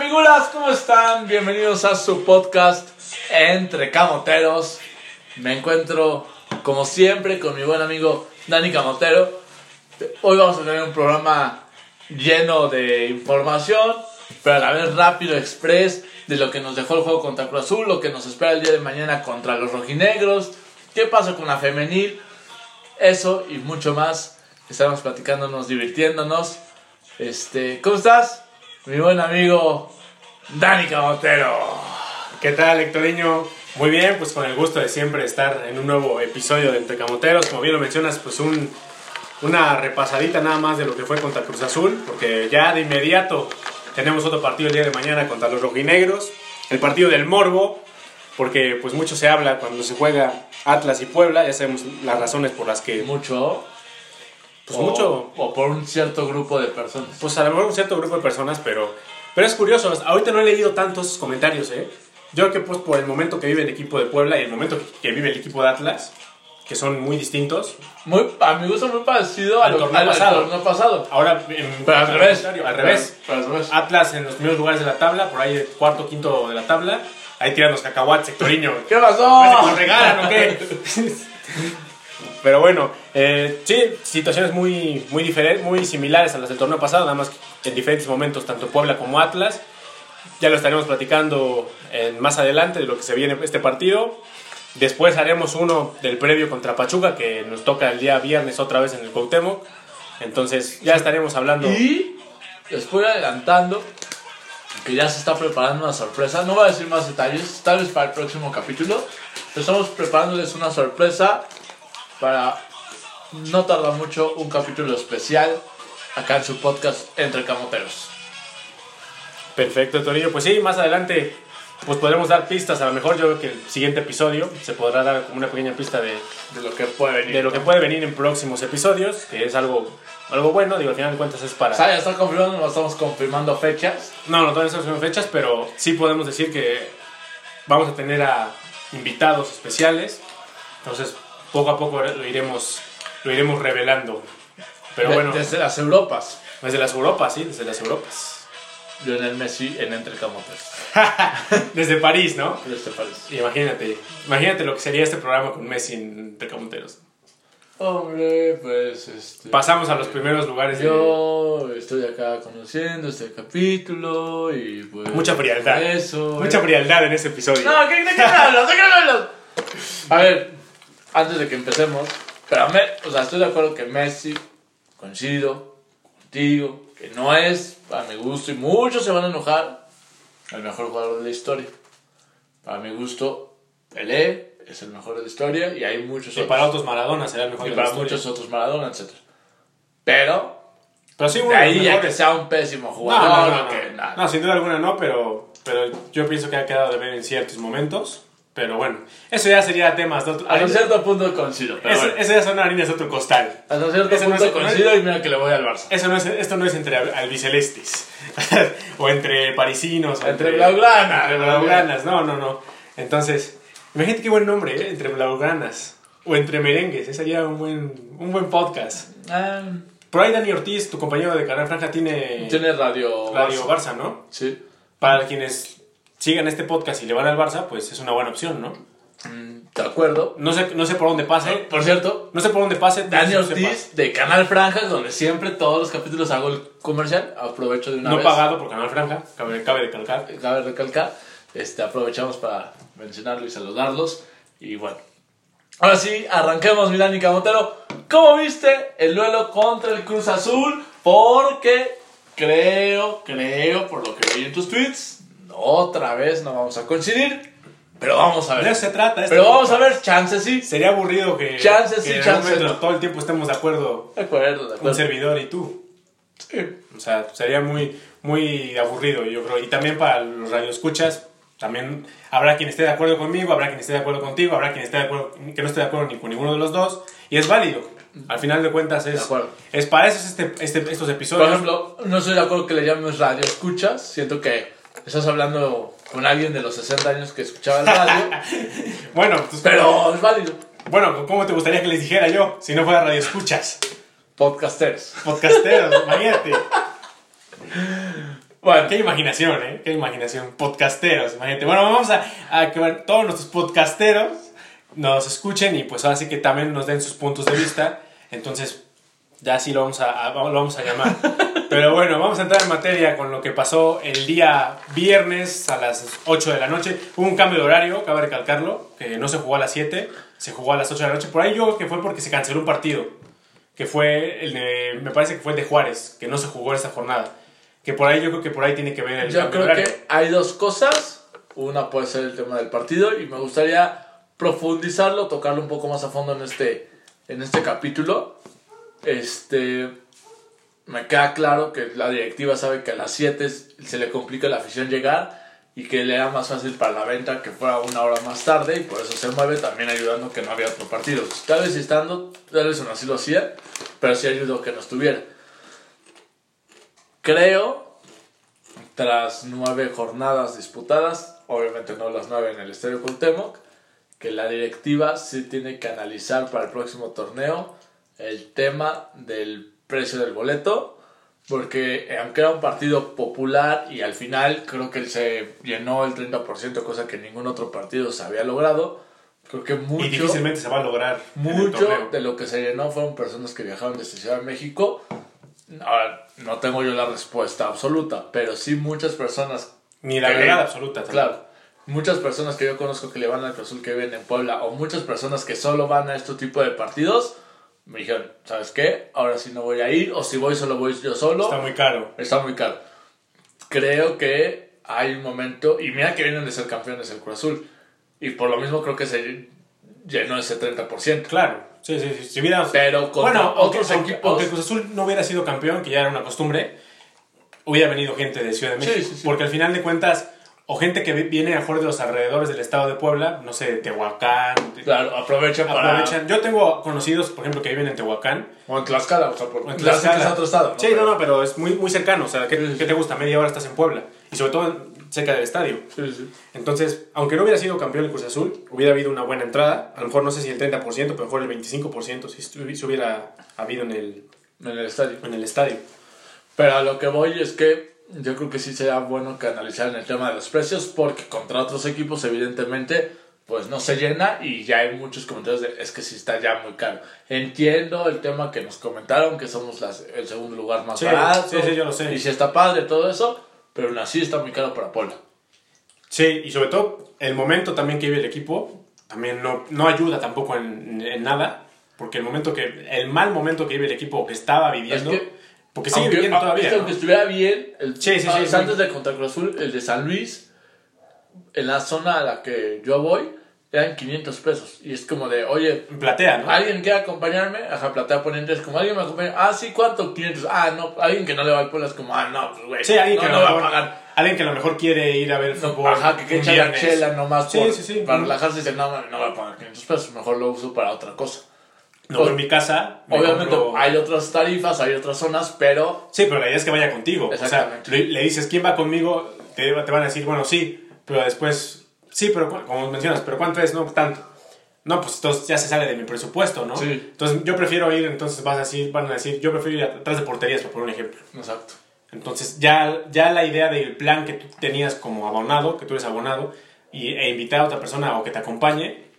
figuras? ¿Cómo están? Bienvenidos a su podcast Entre Camoteros. Me encuentro como siempre con mi buen amigo Dani Camotero. Hoy vamos a tener un programa lleno de información, pero a la vez rápido, express, de lo que nos dejó el juego contra Cruz Azul, lo que nos espera el día de mañana contra los rojinegros, qué pasa con la femenil, eso y mucho más. Estamos platicándonos, divirtiéndonos. Este, ¿cómo estás? Mi buen amigo Dani Camotero. ¿Qué tal, Hectoriño? Muy bien, pues con el gusto de siempre estar en un nuevo episodio de Entre Camoteros. Como bien lo mencionas, pues un, una repasadita nada más de lo que fue contra Cruz Azul, porque ya de inmediato tenemos otro partido el día de mañana contra los rojinegros, el partido del Morbo, porque pues mucho se habla cuando se juega Atlas y Puebla, ya sabemos las razones por las que... Mucho. Pues o, mucho... O por un cierto grupo de personas. Pues a lo mejor un cierto grupo de personas, pero, pero es curioso. Ahorita no he leído tantos comentarios, ¿eh? Yo creo que pues por el momento que vive el equipo de Puebla y el momento que vive el equipo de Atlas, que son muy distintos. Muy, a mi gusto muy parecido Al lo- torneo pasado. torneo pasado. Ahora, en- Pero al revés. Al revés. Pero al revés. Atlas en los primeros lugares de la tabla, por ahí cuarto, quinto de la tabla. Ahí tiran los cacahuates, sectoriño. ¿Qué pasó? ¿Nos regalan o qué? Pero bueno, eh, sí, situaciones muy, muy diferentes, muy similares a las del torneo pasado, nada más que en diferentes momentos, tanto Puebla como Atlas. Ya lo estaremos platicando en- más adelante de lo que se viene este partido. Después haremos uno del previo contra Pachuca, que nos toca el día viernes otra vez en el Cuauhtémoc. Entonces ya estaremos hablando. Y les voy adelantando que ya se está preparando una sorpresa. No voy a decir más detalles, tal vez para el próximo capítulo. pero Estamos preparándoles una sorpresa para no tardar mucho un capítulo especial acá en su podcast Entre Camoteros. Perfecto, Torillo. Pues sí, más adelante pues podremos dar pistas. A lo mejor yo creo que el siguiente episodio se podrá dar como una pequeña pista de, De lo que puede venir. de lo que puede venir en próximos episodios, que es algo, algo bueno. Digo, al final de cuentas es para... O sea, ya está confirmando, no estamos confirmando fechas. No, no todavía no estamos en fechas, pero sí podemos decir que vamos a tener a invitados especiales. Entonces, poco a poco lo iremos, lo iremos revelando. Pero De- bueno, Desde las Europas. desde las Europas, sí, desde las Europas. Lionel Messi en Entre Camoteros. Desde París, ¿no? ¿Qué te parece? Imagínate, imagínate lo que sería este programa con Messi en Trecamonteros. Hombre, pues este. Pasamos a los primeros lugares de... Yo estoy acá conociendo este capítulo y pues. Mucha frialdad. Eso. Mucha eh. frialdad en ese episodio. No, ¿qué, ¿de qué hablas? ¿De qué hablas? A ver, antes de que empecemos, pero me, o sea, estoy de acuerdo que Messi, coincido contigo, que no es, a mi gusto, y muchos se van a enojar, el mejor jugador de la historia. Para mi gusto, Pelé es el mejor de la historia y hay muchos Y otros. para otros Maradona será el mejor y de la para historia. muchos otros Maradona, etc. Pero, Pero sí, uno de ahí a que sea un pésimo jugador, no, no, no. que. No, sin duda alguna no, pero, pero yo pienso que ha quedado de ver en ciertos momentos. Pero bueno, eso ya sería temas de otro... Hasta cierto punto coincido, pero eso, bueno. eso ya son harinas de otro costal. Hasta cierto Ese no punto es- coincido y mira que le voy al Barça. Eso no es, esto no es entre al- albicelestes o entre parisinos o Entre blaugrana. entre blaugranas, no, no, no. Entonces, imagínate qué buen nombre, ¿eh? entre blaugranas o entre merengues, ese sería un buen, un buen podcast. Ah, Por ahí Dani Ortiz, tu compañero de Canal Franja, tiene tiene radio, Radio Barça. Barça, ¿no? Sí. Para quienes sigan este podcast y le van al Barça, pues es una buena opción, ¿no? Mm, De acuerdo. No sé, no sé por dónde pase, Por cierto, no sé por dónde pase. Dani no Ortiz de Canal Franja, donde siempre todos los capítulos hago el comercial. Aprovecho de una No vez. pagado por Canal Franja, cabe, cabe recalcar. Cabe recalcar. Este, aprovechamos para mencionarlo y saludarlos. Y bueno. Ahora sí, arranquemos, Milán y Camotero. ¿Cómo viste el duelo contra el Cruz Azul? Porque creo, creo, por lo que vi en tus tweets, otra vez no vamos a coincidir. Pero vamos a De ver. eso se trata. este Pero vamos a ver, chances sí. Sería aburrido que, Chances que chances no. todo el tiempo estemos de acuerdo De acuerdo, de un acuerdo. servidor y tú. Sí. O sea, sería muy, muy aburrido, yo creo. Y también para los radioescuchas, también habrá quien esté de acuerdo conmigo, habrá quien esté de acuerdo contigo, habrá quien esté de acuerdo, que no esté de acuerdo ni con ninguno de los dos. Y es válido. Al final de cuentas De es, acuerdo. es para eso es este, este- estos Por episodios. ejemplo, no estoy de acuerdo que le llames radio escuchas. Siento que estás hablando con alguien de los 60 años que escuchaba el radio. bueno, pues, pero es válido. bueno, ¿cómo te gustaría que les dijera yo si no fuera radioescuchas? Podcasters. Podcasteros, imagínate. Bueno, Qué imaginación, ¿eh? Qué imaginación. Podcasteros, imagínate. Bueno, vamos a, a que todos nuestros podcasteros nos escuchen y pues así que también nos den sus puntos de vista. Entonces, ya sí lo vamos a, a- lo vamos a llamar. Pero bueno, vamos a entrar en materia con lo que pasó el día viernes a las 8 de la noche. Hubo un cambio de horario, cabe recalcarlo, que no se jugó a las 7, se jugó a las 8 de la noche. Por ahí yo creo que fue porque se canceló un partido, que fue el de, me parece que fue el de Juárez, que no se jugó esa jornada. Que por ahí yo creo que por ahí tiene que ver el yo cambio de creo horario. que hay dos cosas. Una puede ser el tema del partido y me gustaría profundizarlo, tocarlo un poco más a fondo en este, en este capítulo. Este, me queda claro que la directiva sabe que a las 7 se le complica la afición llegar y que le era más fácil para la venta que fuera una hora más tarde y por eso se mueve también ayudando que no había otro partido. Tal vez estando, tal vez aún así lo hacía, pero sí ayudó que no estuviera. Creo, tras nueve jornadas disputadas, obviamente no las nueve en el Estadio Cuauhtémoc, que la directiva sí tiene que analizar para el próximo torneo el tema del precio del boleto, porque eh, aunque era un partido popular y al final creo que se llenó el 30%, cosa que ningún otro partido se había logrado, creo que mucho, Y difícilmente se va a lograr mucho de lo que se llenó fueron personas que viajaron desde Ciudad de México. Ahora, no tengo yo la respuesta absoluta, pero sí muchas personas Ni la verdad absoluta. también. Claro, muchas personas que yo conozco que le van al Cruz Azul que viven en Puebla o muchas personas que solo van a este tipo de partidos me dijeron, ¿sabes qué? Ahora sí no voy a ir o si voy solo voy yo solo. Está muy caro. Está muy caro. Creo que hay un momento, y mira que vienen de ser campeones el Cruz Azul, y por lo mismo creo que se llenó ese 30%. Claro. Sí, sí, sí. Si hubiera... Pero contra bueno, aunque, otros aunque- equipos- aunque Cruz Azul no hubiera sido campeón, que ya era una costumbre, hubiera venido gente de Ciudad de Sí, México. sí, sí. Porque al final de cuentas, o gente que vi- viene a de los alrededores del estado de Puebla, no sé, Tehuacán. Claro, aprovechan para... Aprovechan. Yo tengo conocidos, por ejemplo, que viven en Tehuacán. O en Tlaxcala, o sea, por... en Tlaxcala es otro estado. Sí, no, no, pero es muy, muy cercano. O sea, ¿qué, Sí, sí, qué te gusta? Media hora estás en Puebla. Y sobre todo cerca del estadio. Sí. Entonces, aunque no hubiera sido campeón el Cruz Azul, hubiera habido una buena entrada. A lo mejor no sé si el 30%, pero mejor el 25% si si hubiera habido en el, En el estadio. en el estadio. Pero a lo que voy es que yo creo que sí sería bueno que analizaran el tema de los precios porque contra otros equipos evidentemente pues no se llena y ya hay muchos comentarios de es que sí está ya muy caro. Entiendo el tema que nos comentaron que somos las- el segundo lugar más Sí, barato. sí, sí, yo lo sé. Y sí está padre todo eso, pero aún así está muy caro para Puebla. Sí, y sobre todo el momento también que vive el equipo también no, no ayuda tampoco en, en nada. Porque el momento que el mal momento que vive el equipo que estaba viviendo, Es que- porque sigue aunque, viviendo a- es todavía. que ¿no? aunque estuviera bien, el, Sí, sí, sí, ah, sí. antes de contra Cruz Azul, el de San Luis, en la zona a la que yo voy, eran 500 pesos. Y es como de, oye, platea, ¿no? ¿Alguien quiere acompañarme? Ajá, platea poniente es como, ¿alguien me acompaña? Ah, sí, ¿cuánto? 500. Ah, no, alguien que no le va al pueblo es como, ah, no, pues, güey. Sí, alguien no, que, no va a pagar. alguien que a lo mejor quiere ir a ver No, fútbol. ajá, que quiere un echar la chela nomás Sí, por, sí, sí. para relajarse y dice, no, no voy a pagar 500 pesos, mejor lo uso para otra cosa. No, en mi casa. me Obviamente compro- hay otras tarifas, hay otras zonas, pero Sí, pero la idea es que vaya contigo. O sea, le, le dices, ¿quién va conmigo? Te, te van a decir, bueno, sí, pero después, sí, pero como mencionas, pero ¿cuánto es? No, tanto. No, pues entonces ya se sale de mi presupuesto, ¿no? Sí. Entonces yo prefiero ir, entonces vas a decir, van a decir, yo prefiero ir atrás de porterías, por poner un ejemplo. exacto. Entonces ya, ya la idea del plan que tú tenías como abonado, que tú eres abonado, y, e invitar a otra persona o que te acompañe,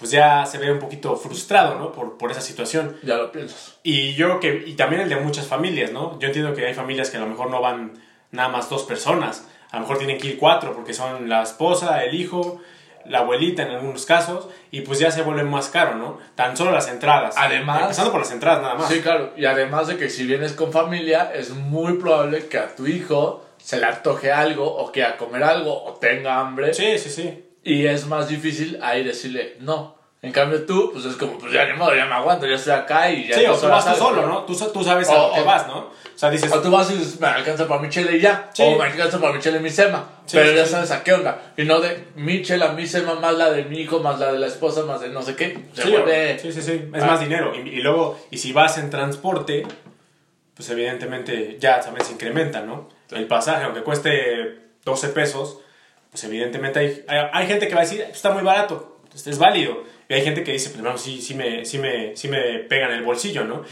pues ya se ve un poquito frustrado, ¿no? Por, por esa situación. Ya lo piensas. Y yo creo que, y también el de muchas familias, ¿no? Yo entiendo que hay familias que a lo mejor no van nada más dos personas, a lo mejor tienen que ir cuatro porque son la esposa, el hijo, la abuelita en algunos casos, y pues ya se vuelve más caro, ¿no? Tan solo las entradas. Además- Empezando por las entradas nada más. Sí, claro. Y además de que si vienes con familia, es muy probable que a tu hijo se le antoje algo o quiera comer algo o tenga hambre. sí, sí. sí. Y es más difícil ahí decirle no. En cambio tú, pues es como, pues ya ni modo, ya me aguanto, ya estoy acá y ya... Sí, o tú vas tú solo, ¿no? Tú, tú sabes a O- que o- vas, ¿no? O sea, dices, O tú vas y dices, me alcanza para mi chela y ya. Sí. O me alcanza para mi chela y mi sema. Sí, Pero sí, ya sabes a qué onda. Y no de mi chela, mi sema, más la de mi hijo, más la de la esposa, más de no sé qué. Se sí, vuelve... sí, sí, sí, es Ah. más dinero. Y, y luego, y si vas en transporte, pues evidentemente ya también se incrementa, ¿no? El pasaje, aunque cueste 12 pesos, pues evidentemente hay, hay, hay gente que va a decir, está muy barato. Este es válido. Y hay gente que dice, pues, vamos, sí, sí, me, sí, me, sí me pega en el bolsillo, ¿no?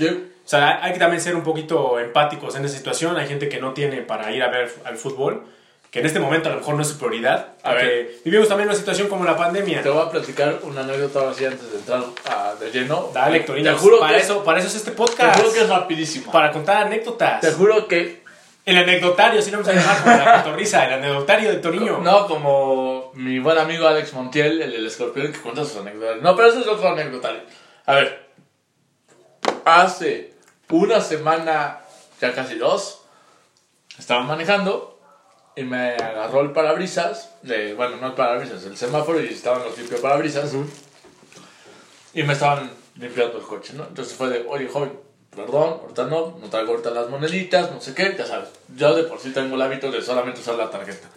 O sea, hay que también ser un poquito empáticos en esa situación. Hay gente que no tiene para ir a ver al fútbol, que en este momento a lo mejor no es su prioridad. A ver. vivimos también una situación como la pandemia. Te voy a platicar una anécdota ahora sí antes de entrar a- de lleno. Dale. Te juro, para, que, eso, para eso es este te podcast. juro que es rapidísimo. Para contar anécdotas. Te juro que El anecdotario, si lo vamos a llamar como la cotorriza, el anecdotario de Toriño. No, como mi buen amigo Alex Montiel, el del escorpión, que cuenta sus anécdotas. No, pero ese es otro anecdotario. A ver, hace una semana, ya casi dos, estaba manejando y me agarró el parabrisas, de, bueno, no el parabrisas, el semáforo y estaban los limpios parabrisas y me estaban limpiando el coche, ¿no? Entonces fue de, oye, joven, perdón, ahorita no, no traigo ahorita las moneditas, no sé qué, ya sabes. Yo de por sí tengo el hábito de solamente usar la tarjeta.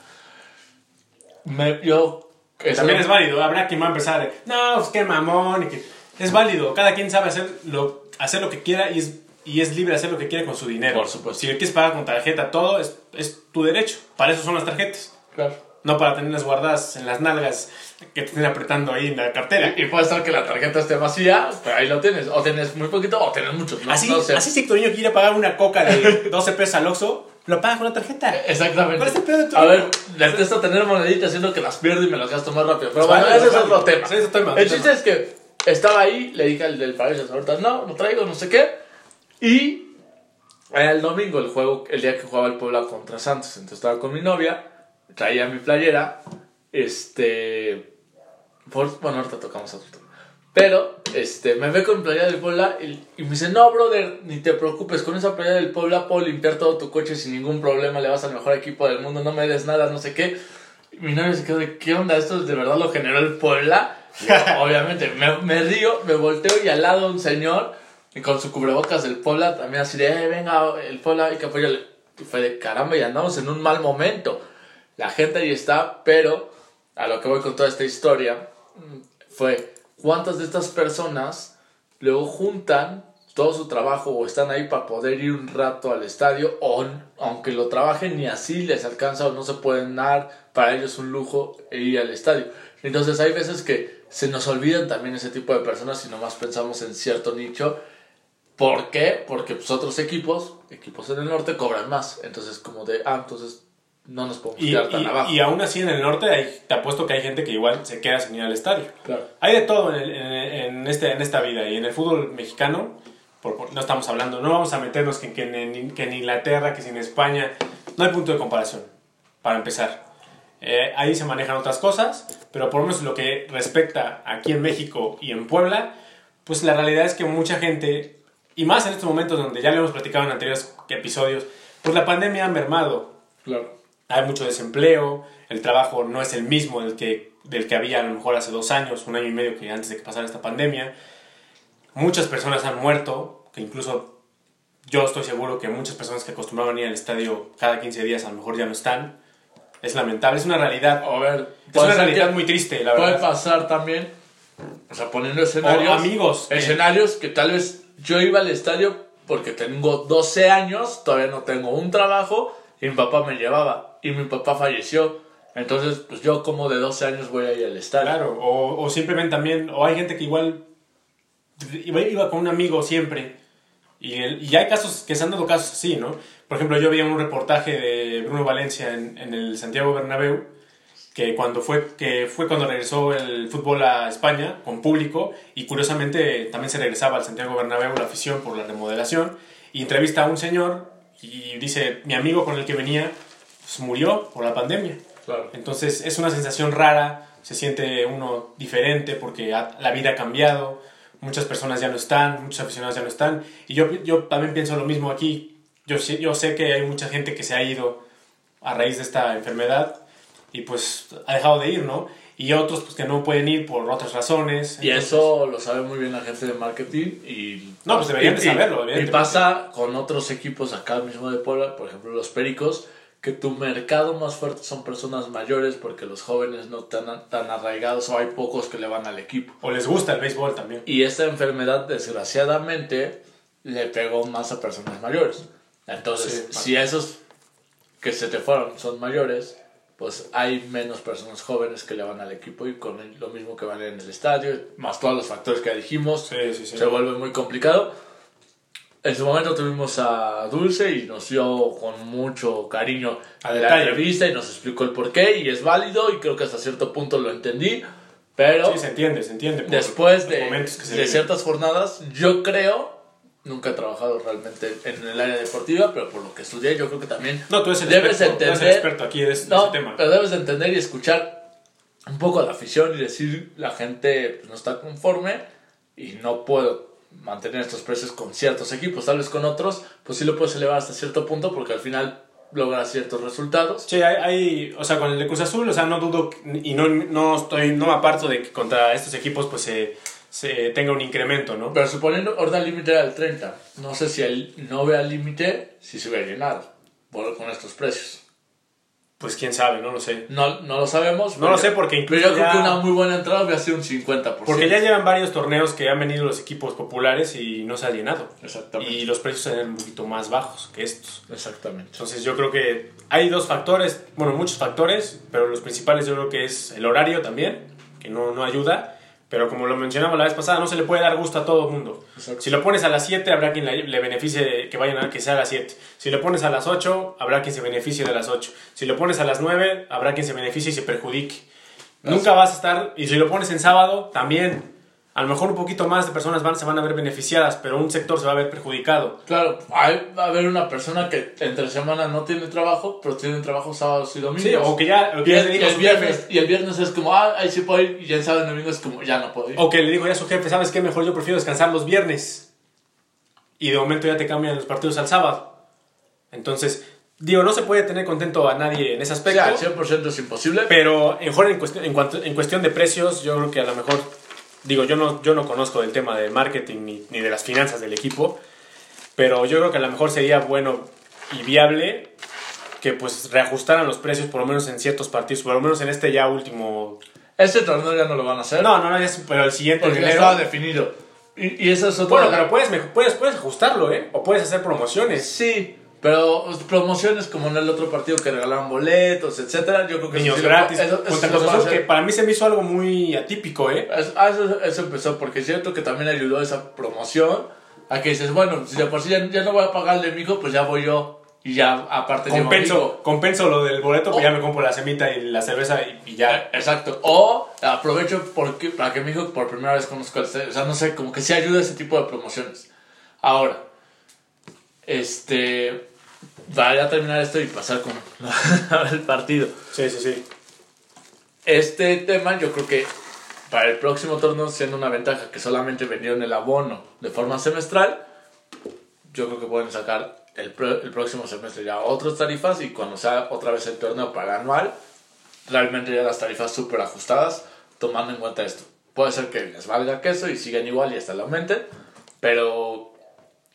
Me, yo... También es válido. Habrá quien va a empezar de, no, pues qué mamón. y que- Es válido. Cada quien sabe hacer lo, hacer lo que quiera y es, y es libre de hacer lo que quiere con su dinero. Por supuesto. Si le quieres pagar con tarjeta todo, es, es tu derecho. Para eso son las tarjetas. Claro. No para tenerlas guardadas en las nalgas que te estén apretando ahí en la cartera. Y puede estar que la tarjeta esté vacía, pero ahí lo tienes. O tienes muy poquito o tienes muchos. No, así, no sé. así si Toriño quiere pagar una coca de 12 pesos al Oxxo, lo paga con la tarjeta. Exactamente. ¿Cuál es el pedo de tu- A ver, detesto tener moneditas haciendo que las pierdo y me las gasto más rápido. Pero bueno, Vale, ese es vale. otro tema. Sí, ese es otro tema, El chiste es que estaba ahí, le dije al del parabrisas, ahorita no, no traigo, no sé qué. Y era el domingo, el juego, el día que jugaba el Puebla contra Santos. Entonces estaba con mi novia, traía mi playera, este... bueno, ahorita tocamos otro. Pero, este, me ve con playera del Puebla y, me dice, no, brother, ni te preocupes, con esa playera del Puebla puedo limpiar todo tu coche sin ningún problema, le vas al mejor equipo del mundo, no me des nada, no sé qué. Y mi novia se quedó de, ¿qué onda? ¿Esto de verdad lo generó el Puebla? Obviamente, me, me río, me volteo y al lado un señor y con su cubrebocas del Puebla también así de, eh, venga, el Puebla hay que apoyarle. Y fue de, caramba, y andamos en un mal momento. La gente ahí está, pero a lo que voy con toda esta historia mm, fue cuántas de estas personas luego juntan todo su trabajo o están ahí para poder ir un rato al estadio o aunque lo trabajen ni así les alcanza o no se pueden dar, para ellos un lujo ir al estadio. Entonces hay veces que se nos olvidan también ese tipo de personas y nomás pensamos en cierto nicho. ¿Por qué? Porque pues, otros equipos, equipos en el norte, cobran más. Entonces como de, ah, entonces no nos podemos Y, quedar tan y- abajo. y aún así en el norte hay- te apuesto que hay gente que igual se queda sin ir al estadio. Claro. Hay de todo en, el- en- en este, en esta vida y en el fútbol mexicano, por- por- no estamos hablando, no vamos a meternos que, que en, que en Inglaterra, que en España, no hay punto de comparación, para empezar. Eh, ahí se manejan otras cosas, pero por lo menos lo que respecta aquí en México y en Puebla, pues la realidad es que mucha gente, y más en estos momentos donde ya lo hemos platicado en anteriores episodios, pues la pandemia ha mermado Claro. Hay mucho desempleo, el trabajo no es el mismo del que, del que había a lo mejor hace dos años, un año y medio que antes de que pasara esta pandemia. Muchas personas han muerto, que incluso yo estoy seguro que muchas personas que acostumbraban ir al estadio cada 15 días a lo mejor ya no están. Es lamentable, es una realidad. A ver, Es puede una realidad muy triste, la Puede verdad. pasar también, o sea, poniendo escenarios. O amigos. Escenarios que tal vez yo iba al estadio porque tengo 12 años, todavía no tengo un trabajo y mi papá me llevaba y mi papá falleció. Entonces, pues yo como de 12 años voy a ir al estadio. Claro, o, o simplemente también, o hay gente que igual iba, iba con un amigo siempre. Y, el- y hay casos que se han dado casos así, ¿no? Por ejemplo, yo vi un reportaje de Bruno Valencia en, en el Santiago Bernabéu, que cuando fue, que fue cuando regresó el fútbol a España con público, y curiosamente también se regresaba al Santiago Bernabéu la afición por la remodelación, y entrevista a un señor y dice, mi amigo con el que venía pues, murió por la pandemia. Claro. Entonces es una sensación rara, se siente uno diferente porque ha- la vida ha cambiado, muchas personas ya no están, muchos aficionados ya no están. Y yo, yo también pienso lo mismo aquí. Yo, yo sé que hay mucha gente que se ha ido a raíz de esta enfermedad y pues ha dejado de ir, ¿no? Y otros pues que no pueden ir por otras razones. Y Entonces, eso lo sabe muy bien la gente de marketing y... No, pues deberían de y- saberlo, Y evidentemente. pasa con otros equipos acá mismo de Puebla, por ejemplo los Pericos, que tu mercado más fuerte son personas mayores porque los jóvenes no están tan arraigados o hay pocos que le van al equipo. O les gusta el béisbol también. Y esta enfermedad, desgraciadamente, le pegó más a personas mayores. Entonces, Sí, si esos que se te fueron son mayores, pues hay menos personas jóvenes que le van al equipo y con lo mismo que van en el estadio, más todos los factores que dijimos, Sí, sí, sí. se vuelve muy complicado. En su momento tuvimos a Dulce y nos dio con mucho cariño A la entrevista y nos explicó el porqué y es válido y creo que hasta cierto punto lo entendí, pero Sí, se entiende, se entiende. después de, de viven. ciertas jornadas, yo creo, nunca he trabajado realmente en el área deportiva, pero por lo que estudié, yo creo que también No, tú eres el, debes experto, tú eres el entender- experto aquí de no, ese tema. pero debes de entender y escuchar un poco a la afición y decir la gente pues, no está conforme y no puedo mantener estos precios con ciertos equipos, tal vez con otros, pues sí lo puedes elevar hasta cierto punto porque al final logras ciertos resultados. Sí, hay, hay- o sea, con el de Cruz Azul, o sea, no dudo y no, no estoy, no me aparto de que contra estos equipos pues se, se tenga un incremento, ¿no? Pero suponiendo orden límite el 30, no sé si el no vea límite, si se hubiera llenado con estos precios. Pues quién sabe, no lo sé. No, no lo sabemos. No pero lo yo- sé porque Pero incluso yo creo ya- que una muy buena entrada hubiera sido un 50%. Porque ya llevan varios torneos que han venido los equipos populares y no se ha llenado. Exactamente. Y los precios eran un poquito más bajos que estos. Exactamente. Entonces yo creo que hay dos factores, bueno, muchos factores, pero los principales yo creo que es el horario también, que no, no ayuda. Pero como lo mencionamos la vez pasada, no se le puede dar gusto a todo el mundo. Exacto. Si lo pones a las 7, habrá quien le, le beneficie que vayan a que sea a las 7. Si lo pones a las 8, habrá quien se beneficie de las 8. Si lo pones a las 9, habrá quien se beneficie y se perjudique. Nunca vas a estar, y si lo pones en sábado, también. A lo mejor un poquito más de personas van, se van a ver beneficiadas, pero un sector se va a ver perjudicado. Claro, hay, va a haber una persona que entre semana no tiene trabajo, pero tiene trabajo sábados y domingos. Sí, o que ya, o que y, ya el, le y dijo el su viernes, jefe, y el viernes es como, ah, ahí sí puedo ir, y el sábado y domingo es como, ya no puedo ir. O que le digo ya a su jefe, ¿sabes qué? Mejor yo prefiero descansar los viernes. Y de momento ya te cambian los partidos al sábado. Entonces, digo, no se puede tener contento a nadie en ese O aspecto. sea, al 100% es imposible. Pero mejor en cuestión, en, cuanto- en cuestión de precios, yo creo que a lo mejor, digo, yo no, yo no conozco del tema del marketing ni, ni de las finanzas del equipo, pero yo creo que a lo mejor sería bueno y viable que pues reajustaran los precios por lo menos en ciertos partidos, por lo menos en este ya último... Este torneo ya no lo van a hacer. No, no, no, es- pero el siguiente porque enero... estaba definido. Y, y eso es otro. Bueno, pero puedes, puedes, puedes ajustarlo, ¿eh? O puedes hacer promociones. Sí, pero promociones como en el otro partido que regalaban boletos, etcétera, yo creo que eso Niños lo- gratis. eso- eso sí lo Cruz Azul, hacer. que para mí se me hizo algo muy atípico, ¿eh? Es- ah, Eso, eso empezó, porque es cierto que también ayudó esa promoción a que dices, bueno, si de por sí ya, ya no voy a pagarle mi hijo, pues ya voy yo y ya aparte a Compenso, compenso lo del boleto, pues ya me compro la semita y la cerveza y, y ya. Exacto. O aprovecho porque, para que mi hijo por primera vez conozca el. O sea, no sé, como que sí ayuda ese tipo de promociones. Ahora, este. Para terminar esto y pasar con el partido. Sí, sí, sí. Este tema yo creo que para el próximo torneo, siendo una ventaja que solamente vendieron el abono de forma semestral, yo creo que pueden sacar el, el próximo semestre ya otras tarifas y cuando sea otra vez el torneo para anual, realmente ya las tarifas súper ajustadas, tomando en cuenta esto. Puede ser que les valga queso y sigan igual y hasta la aumenten, pero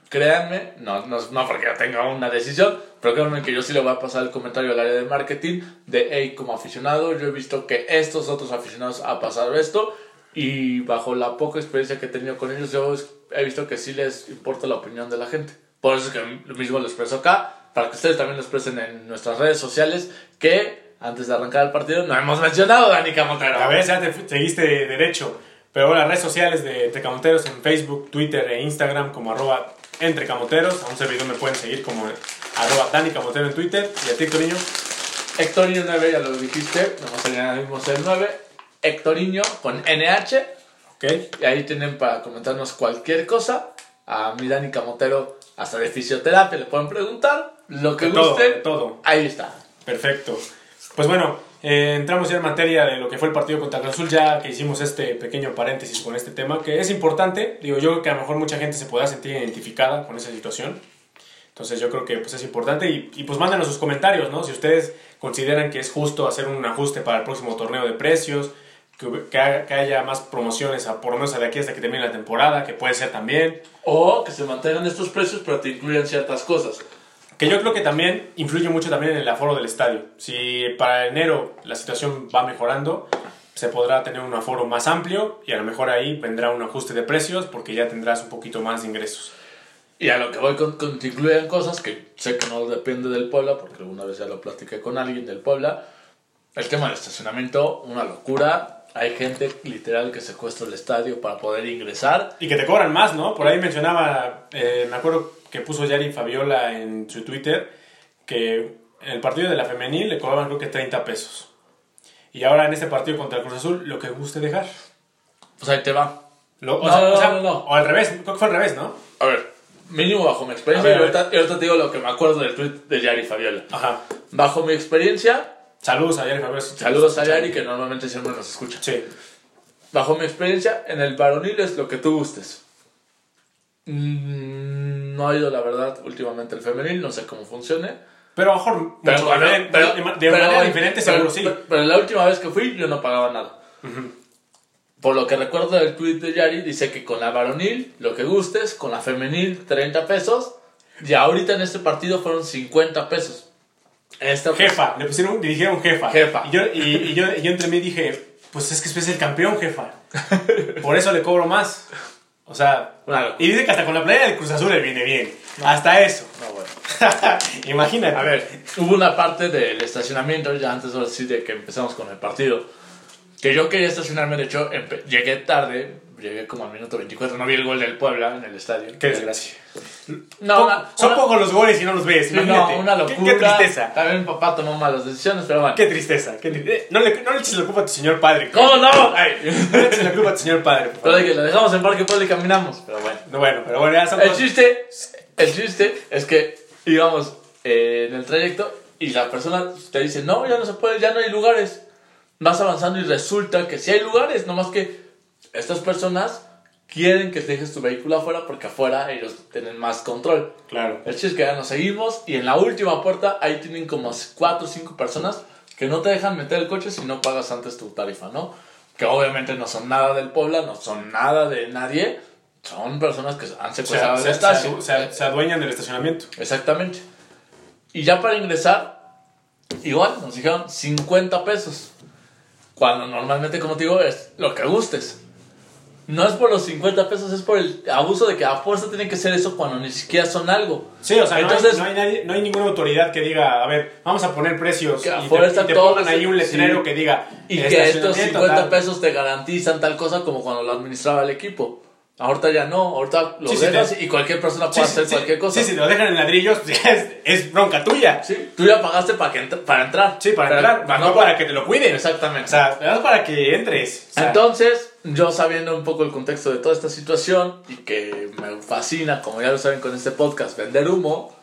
créanme, no, no, no porque yo tenga una decisión, pero créanme que yo sí le voy a pasar el comentario al área de marketing de, hey, como aficionado, yo he visto que estos otros aficionados ha pasado esto y bajo la poca experiencia que he tenido con ellos, yo he visto que sí les importa la opinión de la gente. Por eso es que lo mismo lo expreso acá, para que ustedes también lo expresen en nuestras redes sociales, que antes de arrancar el partido no hemos mencionado Dani Camotero. A ver, ya te seguiste derecho. Pero bueno, las redes sociales de Entre Camoteros en Facebook, Twitter e Instagram como arroba Entre Camoteros. A un servidor me pueden seguir como arroba Dani Camotero en Twitter. Y a ti, Niño. Hectorinho 9, ya lo dijiste, nomás añadimos el 9. Hectorinho con NH, Ok. y ahí tienen para comentarnos cualquier cosa. A mi Dani Camotero, hasta de fisioterapia, le pueden preguntar lo que De todo, guste. de todo. Ahí está. Perfecto. Pues bueno, eh, entramos ya en materia de lo que fue el partido contra Cruz Azul, ya que hicimos este pequeño paréntesis con este tema, que es importante. Digo, yo creo que a lo mejor mucha gente se pueda sentir identificada con esa situación. Entonces yo creo que pues, es importante y, y pues mándenos sus comentarios, ¿no? Si ustedes consideran que es justo hacer un ajuste para el próximo torneo de precios, que, que haya más promociones, a, por lo menos de aquí hasta que termine la temporada, que puede ser también. O que se mantengan estos precios, pero te incluyan ciertas cosas. Que yo creo que también influye mucho también en el aforo del estadio. Si para enero la situación va mejorando, se podrá tener un aforo más amplio y a lo mejor ahí vendrá un ajuste de precios porque ya tendrás un poquito más de ingresos. Y a lo que voy con, con te incluyan cosas que sé que no depende del Puebla, porque alguna vez ya lo platiqué con alguien del Puebla, El tema del estacionamiento, una locura. Hay gente literal que secuestra el estadio para poder ingresar. Y que te cobran más, ¿no? Por ahí mencionaba, eh, me acuerdo que puso Yari Fabiola en su Twitter, que en el partido de la femenil le cobraban creo que 30 pesos. Y ahora en este partido contra el Cruz Azul, lo que guste dejar. Pues ahí te va. Lo- o, No, sea, no, o sea, no, no. o al revés, creo que fue al revés, ¿no? A ver, mínimo bajo mi experiencia. Ver, y, ahorita, y ahorita te digo lo que me acuerdo del tweet de Yari Fabiola. Ajá. Bajo mi experiencia, Saludos a Yari Fabiola. si- saludos a Yari que normalmente siempre nos escucha. Sí. Bajo mi experiencia, en el varonil es lo que tú gustes. Mm, no ha ido, la verdad, últimamente el femenil, no sé cómo funcione. Pero a lo mejor Pero, mucho pero- diferente- pero- de, manera diferente pero- seguro sí. Pero, la última vez que fui, yo no pagaba nada. Por lo que recuerdo del tweet de Yari, dice que con la varonil, lo que gustes, con la femenil, 30 pesos. Y ahorita en este partido fueron 50 pesos. Esta Jefa, le pusieron, le dijeron jefa. Jefa. Y yo, y, y yo, y yo entre mí dije, pues es que es el campeón, jefa. Por eso le cobro más. O sea, y dice que hasta con la playa del Cruz Azul le viene bien. Hasta eso. No, bueno. Imagínate. A ver, hubo una parte del estacionamiento, ya antes ahora sí de que empezamos con el partido, que yo quería estacionarme, de hecho, llegué tarde, llegué como al minuto 24, no vi el gol del Puebla en el estadio. Qué desgracia. No, Po- una- son una- pocos los goles y no los ves. sí, no, Imagínate. una Qué- locura. Qué, tristeza. También mi papá tomó malas decisiones, pero bueno. Qué tristeza. qué tri- eh, No le, no le eches la culpa a tu señor padre. ¿Cómo no? Ay. No le eches la culpa a tu señor padre. por Pero favor. de que lo dejamos en Parque Puebla y caminamos, pero bueno. No, bueno, pero bueno, ya son El chiste, el chiste es que íbamos eh, en el trayecto y la persona te dice, no, ya no se puede, ya no hay lugares. Vas avanzando y resulta que sí hay lugares, nomás que estas personas quieren que dejes tu vehículo afuera porque afuera ellos tienen más control. Claro. El chiste es que ya nos seguimos y en la última puerta ahí tienen como 4 o 5 personas que no te dejan meter el coche si no pagas antes tu tarifa, ¿no? Que obviamente no son nada del Puebla, no son nada de nadie, son personas que han secuestrado se, se- se- se adueñan del estacionamiento. Exactamente. Y ya para ingresar, igual nos dijeron 50 pesos. Cuando normalmente, como te digo, es lo que gustes. No es por los 50 pesos, es por el abuso de que a fuerza tiene que ser eso cuando ni siquiera son algo. Sí, o sea, no hay- Entonces- no, hay, nadie- no hay ninguna autoridad que diga, a ver, vamos a poner precios Que y te, y te todo pongan ahí un letrero sí. que diga Y que estos estacionamiento, 50 tal. pesos te garantizan tal cosa como cuando lo administraba el equipo. Ahorita ya no, ahorita lo Sí, sí, dejas te- y cualquier persona Sí, puede sí, hacer sí, cualquier cosa. Sí, si lo dejan en ladrillos, ya es, es bronca tuya. Sí, tú ya pagaste para, que entr- para entrar. Sí, para Pero- entrar, no para que te lo cuiden. Exactamente. O sea, das para que entres. O sea, Entonces, yo sabiendo un poco el contexto de toda esta situación y que me fascina, como ya lo saben con este podcast, vender humo,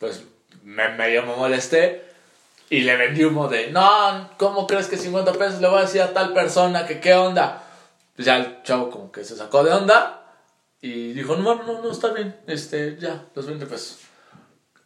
pues me medio me molesté y le vendí humo de, no, ¿cómo crees que 50 pesos le voy a decir a tal persona que qué onda? Pues ya el chavo como que se sacó de onda y dijo, no, no, no, está bien, este, ya, los 20 pesos.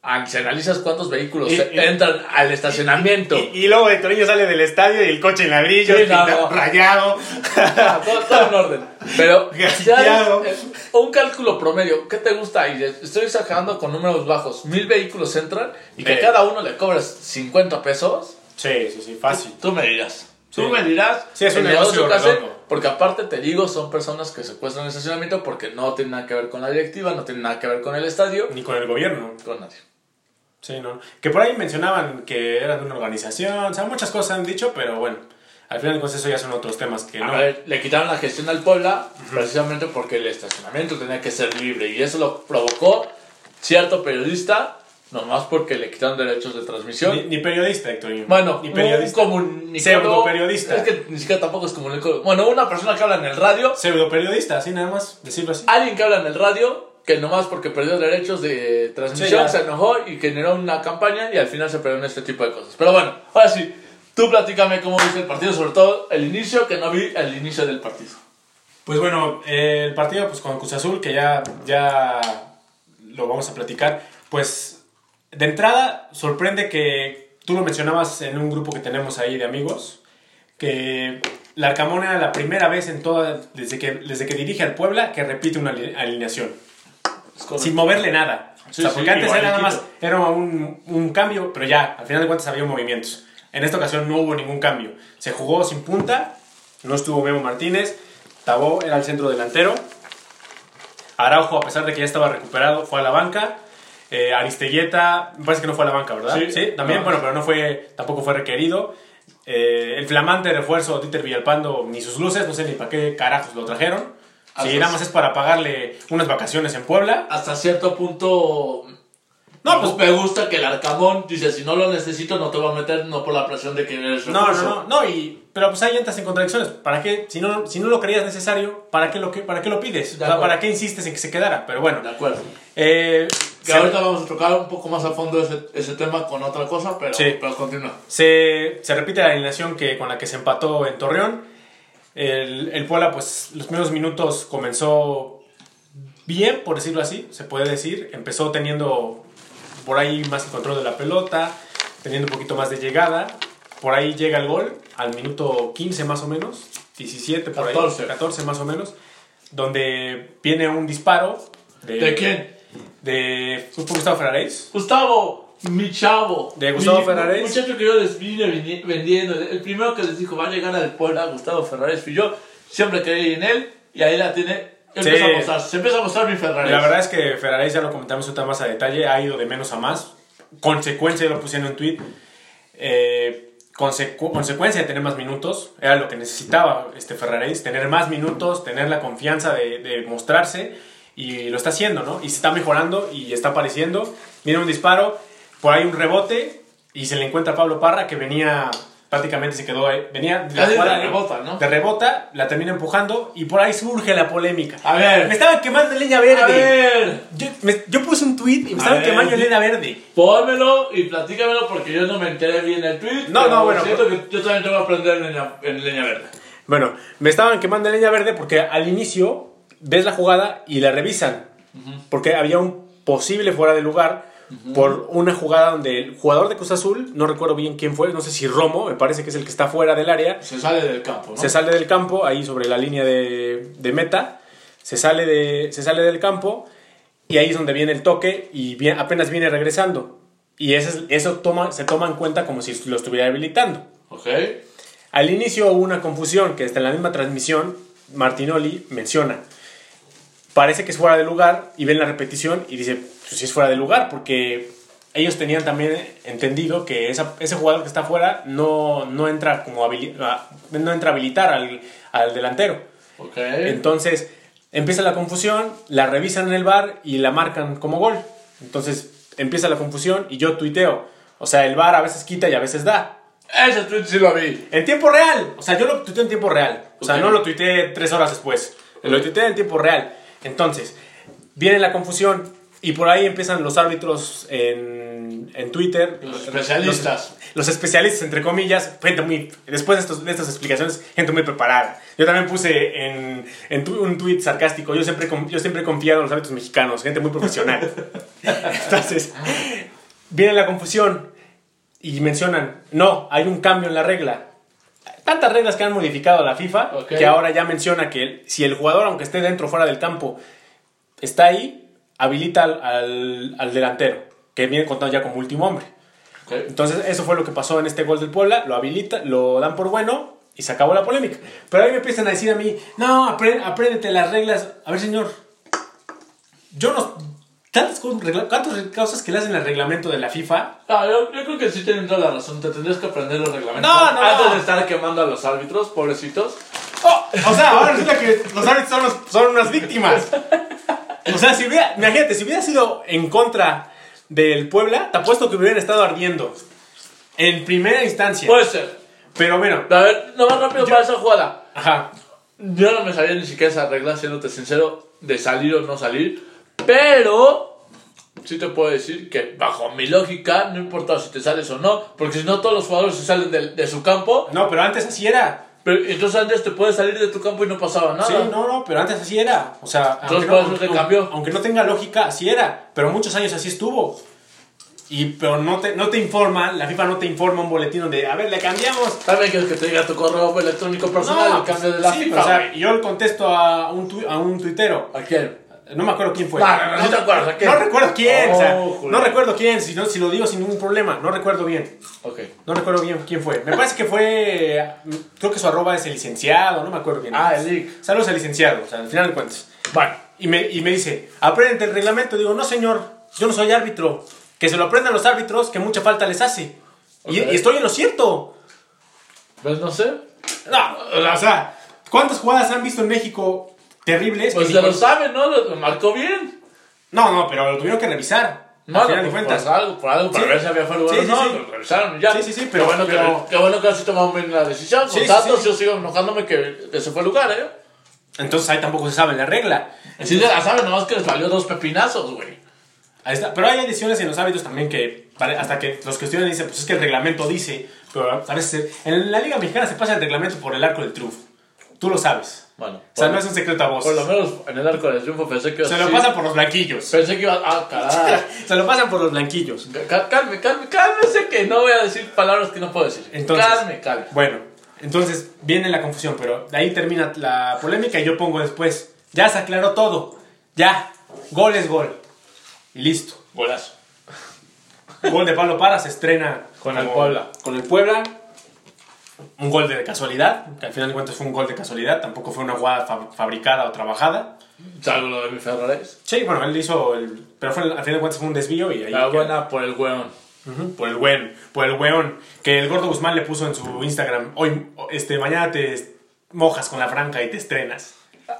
Ah, Si analizas cuántos vehículos Y- se- y- entran al estacionamiento. y, y luego el Torino sale del estadio y el coche en ladrillos, Sí, no, no. rayado. Ah, todo, todo en orden. Pero ya Gaseado. es- es un cálculo promedio. ¿Qué te gusta? Y estoy sacando con números bajos. Mil vehículos entran y que cada uno le cobras 50 pesos. Sí, sí, sí, fácil. Tú me dirás. Tú Sí. me dirás. Sí, es un el negocio que hacen, redondo. Porque aparte te digo, son personas que secuestran el estacionamiento porque no tienen nada que ver con la directiva, no tienen nada que ver con el estadio, Ni con el gobierno. con nadie. Sí, ¿no? Que por ahí mencionaban que eran de una organización, o sea, muchas cosas han dicho, pero bueno, al final pues eso ya son otros temas que A no. ver, le quitaron la gestión al Puebla precisamente porque el estacionamiento tenía que ser libre y eso lo provocó cierto periodista, nomás porque le quitaron derechos de transmisión. Ni, ni periodista, Héctor. bueno, ni un periodista. comunicólogo. Pseudo periodista. Es que ni siquiera tampoco es comunicólogo. Bueno, una persona que habla en el radio, Pseudo periodista, así nada más, decirlo así. alguien que habla en el radio, que nomás porque perdió derechos de transmisión Sí, se enojó y generó una campaña y al final se perdieron este tipo de cosas. Pero bueno, ahora sí, tú platícame cómo viste el partido, sobre todo el inicio, que no vi el inicio del partido. Pues bueno, eh, el partido pues con Cruz Azul, que ya, ya lo vamos a platicar, pues de entrada sorprende que tú lo mencionabas en un grupo que tenemos ahí de amigos, que Larcamón era la primera vez en toda, desde que, desde que dirige al Puebla, que repite una ali- alineación, sin moverle nada. Sí, o sea, sí, porque antes era nada más, era un, un cambio, pero ya, al final de cuentas había movimientos. En esta ocasión no hubo ningún cambio. Se jugó sin punta, no estuvo Memo Martínez, Tabó era el centro delantero, Araujo, a pesar de que ya estaba recuperado, fue a la banca. Eh, Aristeguieta, me parece que no fue a la banca, ¿verdad? Sí. también, No. bueno, pero no fue, tampoco fue requerido. Eh, el flamante refuerzo Dieter Villalpando, ni sus luces, no sé ni para qué carajos lo trajeron. Si nada más es para pagarle unas vacaciones en Puebla. Hasta cierto punto. No, No, pues pues- me gusta que el Arcamón dice: si no lo necesito, no te voy a meter, no por la presión de que eres No, no, refuerzo. no, no, y, pero pues ahí entras en contradicciones. ¿Para qué? Si no, si no lo creías necesario, ¿para qué lo, que- para qué lo pides? O sea, acuerdo. ¿para qué insistes en que se quedara? Pero bueno. De acuerdo. Eh, Que se, ahorita vamos a tocar un poco más a fondo ese, ese tema con otra cosa, pero, Sí. pero continúa. se, se repite la alineación que, con la que se empató en Torreón. El, el Puebla, pues, los primeros minutos comenzó bien, por decirlo así, se puede decir. Empezó teniendo por ahí más el control de la pelota, teniendo un poquito más de llegada. Por ahí llega el gol, al minuto 15 más o menos, 17 por 14. ahí, 14 más o menos, donde viene un disparo. ¿De, ¿De quién? De ¿fue por Gustavo Ferraréis. Gustavo, mi chavo. De Gustavo Ferraréis. Muchacho que yo les vine vendiendo. El primero que les dijo va a llegar al Puebla, Gustavo Ferrares. Fui yo. Siempre creí en él. Y ahí la tiene. Sí. a se empieza a mostrar mi Ferrares. La verdad es que Ferraréis, ya lo comentamos más a detalle, ha ido de menos a más. Consecuencia, yo lo puse en un tweet. Eh, consecu- consecuencia de tener más minutos, era lo que necesitaba este Ferraréis, tener más minutos, tener la confianza de, de mostrarse y lo está haciendo, ¿no? Y se está mejorando y está apareciendo. Viene un disparo, por ahí un rebote y se le encuentra a Pablo Parra que venía prácticamente se quedó ahí, venía de la de rebota, ¿no? de rebota, la termina empujando y por ahí surge la polémica. A ver. Me estaban quemando leña verde. A ver. Yo, me- yo puse un tweet y me estaban ver, quemando leña verde. Pónmelo y platícamelo porque yo no me enteré bien del tweet. No, pero no, bueno, Siento pues- que yo también tengo que aprender en leña, en leña verde. Bueno, me estaban quemando leña verde porque al inicio ves la jugada y la revisan. Porque había un posible fuera de lugar por una jugada donde el jugador de Cruz Azul, no recuerdo bien quién fue, no sé si Romo, me parece que es el que está fuera del área, Se sale del campo, ¿no? se sale del campo, ahí sobre la línea de, de meta, se sale, de, se sale del campo y ahí es donde viene el toque y bien- apenas viene regresando. Y eso, es- eso toma, se toma en cuenta como si lo estuviera habilitando. Ok. Al inicio hubo una confusión que hasta en la misma transmisión Martinoli menciona. Parece que es fuera de lugar y ven la repetición y dice, pues sí es fuera de lugar porque ellos tenían también entendido que esa- ese jugador que está fuera no, no, entra, como ah, no entra a habilitar al, al delantero. Ok. Entonces empieza la confusión, la revisan en el bar y la marcan como gol. Entonces empieza la confusión y yo tuiteo. O sea, el bar a veces quita y a veces da. Ese tweet sí lo vi. En tiempo real. O sea, yo lo tuiteé en tiempo real. O sea, Ok. no lo tuiteé tres horas después. Lo tuiteé en tiempo real. Entonces, viene la confusión y por ahí empiezan los árbitros en, en Twitter. Los especialistas. Los, los especialistas, entre comillas. Gente muy. Después de, estos- de estas explicaciones, gente muy preparada. Yo también puse en, en tu- un tweet sarcástico. Yo siempre, yo siempre he confiado en los árbitros mexicanos. Gente muy profesional. Entonces, viene la confusión y mencionan, no, hay un cambio en la regla. Tantas reglas que han modificado la FIFA que ahora ya menciona que si el jugador, aunque esté dentro o fuera del campo, está ahí, habilita al, al- al delantero, que viene contado ya como último hombre. Entonces, eso fue lo que pasó en este gol del Puebla, lo habilita, lo dan por bueno y se acabó la polémica. Pero ahí me empiezan a decir a mí, no, apréndete las reglas. A ver, señor, yo no... Tantas cosas, que le hacen al reglamento de la FIFA No, yo, yo creo que sí tienen toda la razón. Te tendrías que aprender los reglamentos. No, no, Antes no. de estar quemando a los árbitros, pobrecitos. Oh, o sea, ahora resulta que los árbitros son, los- son unas víctimas. O sea, si hubiera, imagínate, si hubiera sido en contra del Puebla, te apuesto que hubieran estado ardiendo. En primera instancia. Puede ser. Pero bueno, A ver, no más rápido para esa jugada. ajá. Yo no me sabía ni siquiera esa regla, siéndote sincero, de salir o no salir. Pero sí te puedo decir que bajo mi lógica, no importa si te sales o no, porque si no todos los jugadores se salen de, de su campo, No, pero antes así era. pero entonces antes te puedes salir de tu campo y no pasaba nada. Sí, no, no, pero antes así era. O sea, Entonces, aunque no, eso te aunque- cambió. aunque no tenga lógica, así era. Pero muchos años así estuvo. Y, pero no te, no te informa, la FIFA no te informa un boletín donde, a ver, le cambiamos. También quieres que te diga tu correo electrónico personal el cambio de la sí, FIFA. o sea, yo le contesto a un, tu- a un tuitero. ¿A quién? No me acuerdo quién fue. No, no, no, sí te acuerdas, ¿a quién? No recuerdo quién. o sea, Oh, no recuerdo quién. Si, no, si lo digo sin ningún problema. No recuerdo bien. Ok. No recuerdo bien quién fue. Me parece que fue. Creo que su arroba es el licenciado. No me acuerdo bien. Ah, el. Saludos al licenciado. O sea, al final de cuentas. Bueno, y me, y me dice: Aprende el reglamento. Digo, no, señor. Yo no soy árbitro. Que se lo aprendan los árbitros, que mucha falta les hace. Y estoy en lo cierto. Pues no sé. No, o sea, ¿cuántas jugadas han visto en México terribles? Pues ni- lo sabe, ¿no? Lo, lo marcó bien. No, no, pero lo tuvieron que revisar. No, de pues, cuentas. por algo, por algo, para Sí. ver si había lugar Sí, sí, no, lo revisaron ya. Sí, sí, sí, pero- Qué bueno, pero- que, qué bueno que así tomaron bien la decisión. Con sí. yo sigo enojándome que, que se fue el lugar, ¿eh? Entonces ahí tampoco se sabe la regla. Sí, se la saben, nomás que les valió dos pepinazos, güey. Ahí está. Pero hay decisiones en los hábitos también que hasta que los cuestionan dicen, pues es que el reglamento dice, pero a veces en la Liga Mexicana se pasa el reglamento por el arco del triunfo. Tú lo sabes. Bueno, O sea, por, no es un secreto a por voces. lo menos en el arco del triunfo pensé que iba Se a lo sí, pasan por los blanquillos. Pensé que iba Ah, caray. Se lo pasan por los blanquillos. Cal- Calme, calme, cálmese que no voy a decir palabras que no puedo decir. Entonces- calme, calme. Bueno, entonces viene la confusión, pero de ahí termina la polémica y yo pongo después, ya se aclaró todo, ya, gol es gol. Y listo. Golazo. Gol de Pablo Parra se estrena Con el Puebla. Con el Puebla. Un gol de casualidad, que al final de cuentas fue un gol de casualidad, tampoco fue una jugada fa- fabricada o trabajada. Salvo lo de mi Ferrares. Sí, bueno, él hizo el. Pero fue, al final de cuentas fue un desvío y ahí. La buena por el weón. Ujú, Por el buen, por el weón. Que el gordo Guzmán le puso en su Instagram. Hoy, este, mañana te mojas con la franca y te estrenas.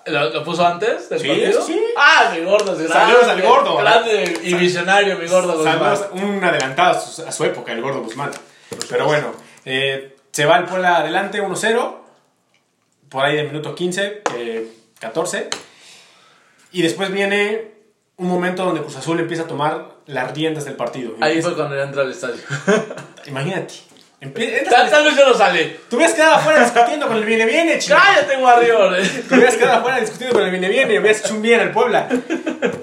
¿Lo, lo puso antes del Sí, partido? sí, sí. Ah, mi gordo grande. Saludos al gordo. Grande y visionario, mi gordo. Guzmán. Saludos, un adelantado a su, a su época, el gordo Guzmán. Pero bueno, eh, se va el Puebla adelante 1-0. Por ahí de minuto 15, eh, 14. Y después viene un momento donde Cruz Azul empieza a tomar las riendas del partido. Ahí Empieza- fue cuando yo entré al estadio. Imagínate. Empie- tal, vez yo no salí. Tú hubieras quedado afuera discutiendo con el viene viene, chico. ¡Cállate, Warrior! Te hubieras quedado afuera discutiendo con el viene viene y hubieras hecho un bien al Puebla.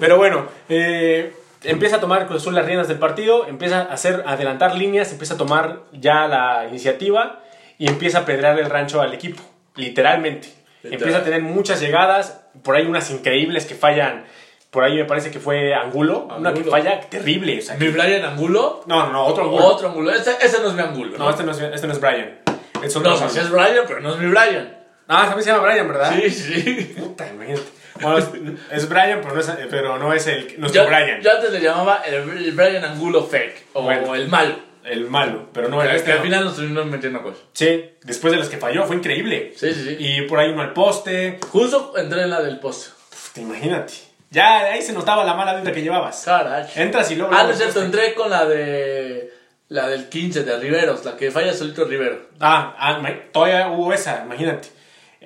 Pero bueno, eh, empieza a tomar Cruz Azul las riendas del partido, empieza a hacer, a adelantar líneas, empieza a tomar ya la iniciativa y empieza a pedrear el rancho al equipo, literalmente. Literal. Empieza a tener muchas llegadas, por ahí unas increíbles que fallan. Por ahí me parece que fue Angulo, una que Angulo. falla terrible. o sea, ¿Mi Brian Angulo? no, no, no, otro Angulo. Otro Angulo. Ese, ese no es mi Angulo. No, este no es, este no es Brian. Es otro No, o sea, sí es Brian, pero no es mi Brian. Ah, también se llama Brian, ¿verdad? Sí, sí. Puta, imagínate. Bueno, es, es Brian, pero no es, pero no es el, nuestro Yo, Brian. yo antes le llamaba el, el Brian Angulo fake. O Bueno. el malo. El malo, pero no el que este. al no. final nos terminó metiendo cosas. Sí, después de los que falló, fue increíble. Sí, sí, sí. Y por ahí uno al poste. Justo entré en la del poste. Puta, imagínate. Ya ahí se notaba la mala vibra que llevabas. Caray. Entras y luego. Ah, no es cierto, entré con la de. La del 15, de Riveros, la que falla solito Rivero. Ah, ah, todavía hubo esa, imagínate.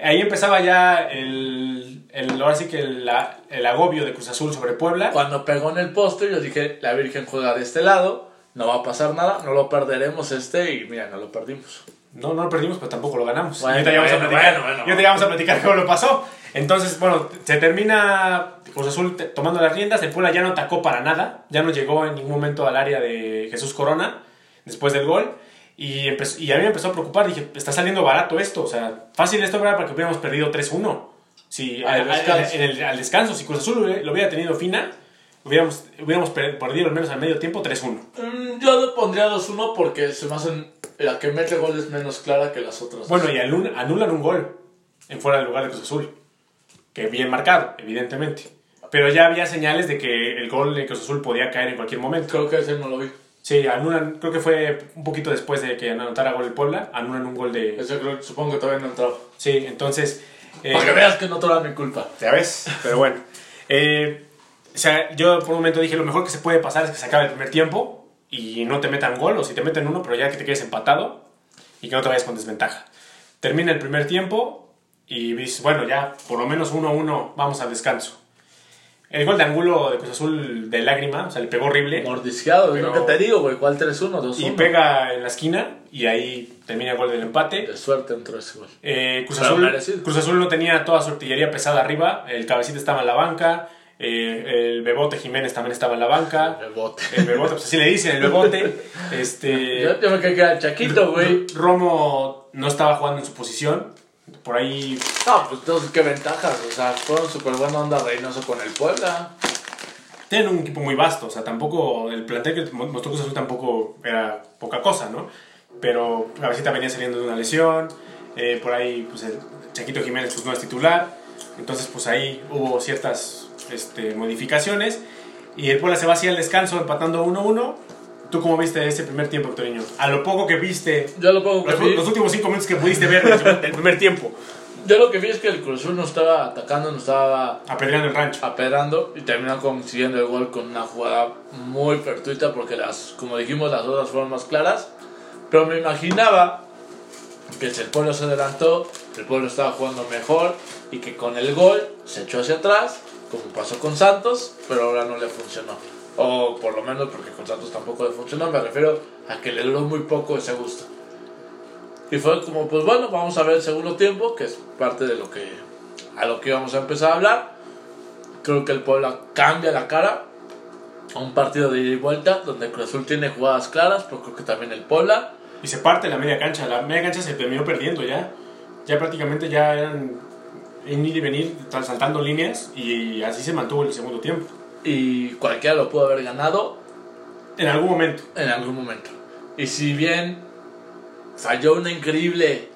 Ahí empezaba ya el, el ahora sí que el, el agobio de Cruz Azul sobre Puebla. Cuando pegó en el poste, yo dije: La Virgen juega de este lado, no va a pasar nada, no lo perderemos este, y mira, no lo perdimos. No, no lo perdimos, pero tampoco lo ganamos. Bueno, y ahorita ya vamos a bueno, platicar, bueno, bueno. y ahorita ya vamos a platicar cómo lo pasó. Entonces, bueno, se termina Cruz Azul te- tomando las riendas. El Puebla ya no atacó para nada. Ya no llegó en ningún momento al área de Jesús Corona después del gol. Y, empezó- y a mí me empezó a preocupar. Dije, está saliendo barato esto. O sea, fácil esto era para que hubiéramos perdido 3-1. Si, Al al, descanso. en el- al descanso, si Cruz Azul lo hubiera- lo tenido fina, hubiéramos, hubiéramos per- perdido al menos al medio tiempo 3-1. Mm, yo le pondría 2-1 porque se me hacen. La que mete gol es menos clara que las otras. Bueno, y anul- anulan un gol en fuera del lugar de Cruz Azul. Que bien marcado, evidentemente. Pero ya había señales de que el gol de Cruz Azul podía caer en cualquier momento. creo que ese no lo vi. Sí, anulan, creo que fue un poquito después de que anotara gol el Puebla, anulan un gol de... Ese creo, supongo que todavía no entraba. Sí, entonces... eh, Para que veas que no toda mi culpa. ya ves, pero bueno. Eh, o sea, yo por un momento dije, lo mejor que se puede pasar es que se acabe el primer tiempo y no te metan gol, o si te meten uno, pero ya que te quedes empatado y que no te vayas con desventaja. Termina el primer tiempo y dices, bueno, ya por lo menos 1-1, vamos al descanso. El gol de Angulo de Cruz Azul de lágrima, o sea, le pegó horrible. Mordisqueado, lo Pero- que te digo, güey. ¿Cuál 3-1? 2-1. Y pega en la esquina y ahí termina el gol del empate. De suerte entró ese gol. Eh, Cruz, Azul. Cruz Azul no tenía toda su artillería pesada arriba. El cabecita estaba en la banca. eh, el Bebote Jiménez también estaba en la banca. El bote. El Bebote, pues así le dicen, el Bebote. Este, Yo, yo me creí que era el Chaquito, güey. Romo no estaba jugando en su posición. Por ahí No, pues entonces qué ventajas. O sea, fueron súper buena onda Reynoso con el Puebla. tienen un equipo muy vasto. O sea, tampoco. El plantel que mostró Cruz Azul tampoco era poca cosa, ¿no? Pero Cabecita venía saliendo de una lesión. eh, por ahí, pues el Chaquito Jiménez pues, no es titular. Entonces, pues ahí hubo ciertas este, modificaciones. Y el Puebla se va hacia el descanso empatando 1-1. ¿Tú cómo viste ese primer tiempo, Hectorinho? A lo poco que viste, Yo lo pongo que los, vi. los últimos cinco minutos que pudiste ver del primer tiempo, Yo lo que vi es que el Cruz Azul no estaba atacando, no estaba apedreando el rancho. apedrando y terminó consiguiendo el gol con una jugada muy fortuita porque las, como dijimos, las otras fueron más claras. Pero me imaginaba que si el pueblo se adelantó, el pueblo estaba jugando mejor y que con el gol se echó hacia atrás, como pasó con Santos, pero ahora no le funcionó. O por lo menos porque con Santos tampoco le funcionó, me refiero a que le duró muy poco ese gusto. Y fue como, pues bueno, vamos a ver el segundo tiempo, que es parte de lo que a lo que íbamos a empezar a hablar. Creo que el Puebla cambia la cara un partido de ida y vuelta, donde Cruz Azul tiene jugadas claras, pero creo que también el Puebla. Y se parte la media cancha. La media cancha se terminó perdiendo ya. Ya prácticamente ya eran en ir y venir, saltando líneas. Y así se mantuvo el segundo tiempo. Y cualquiera lo pudo haber ganado En algún momento. en algún momento. Y si bien falló una increíble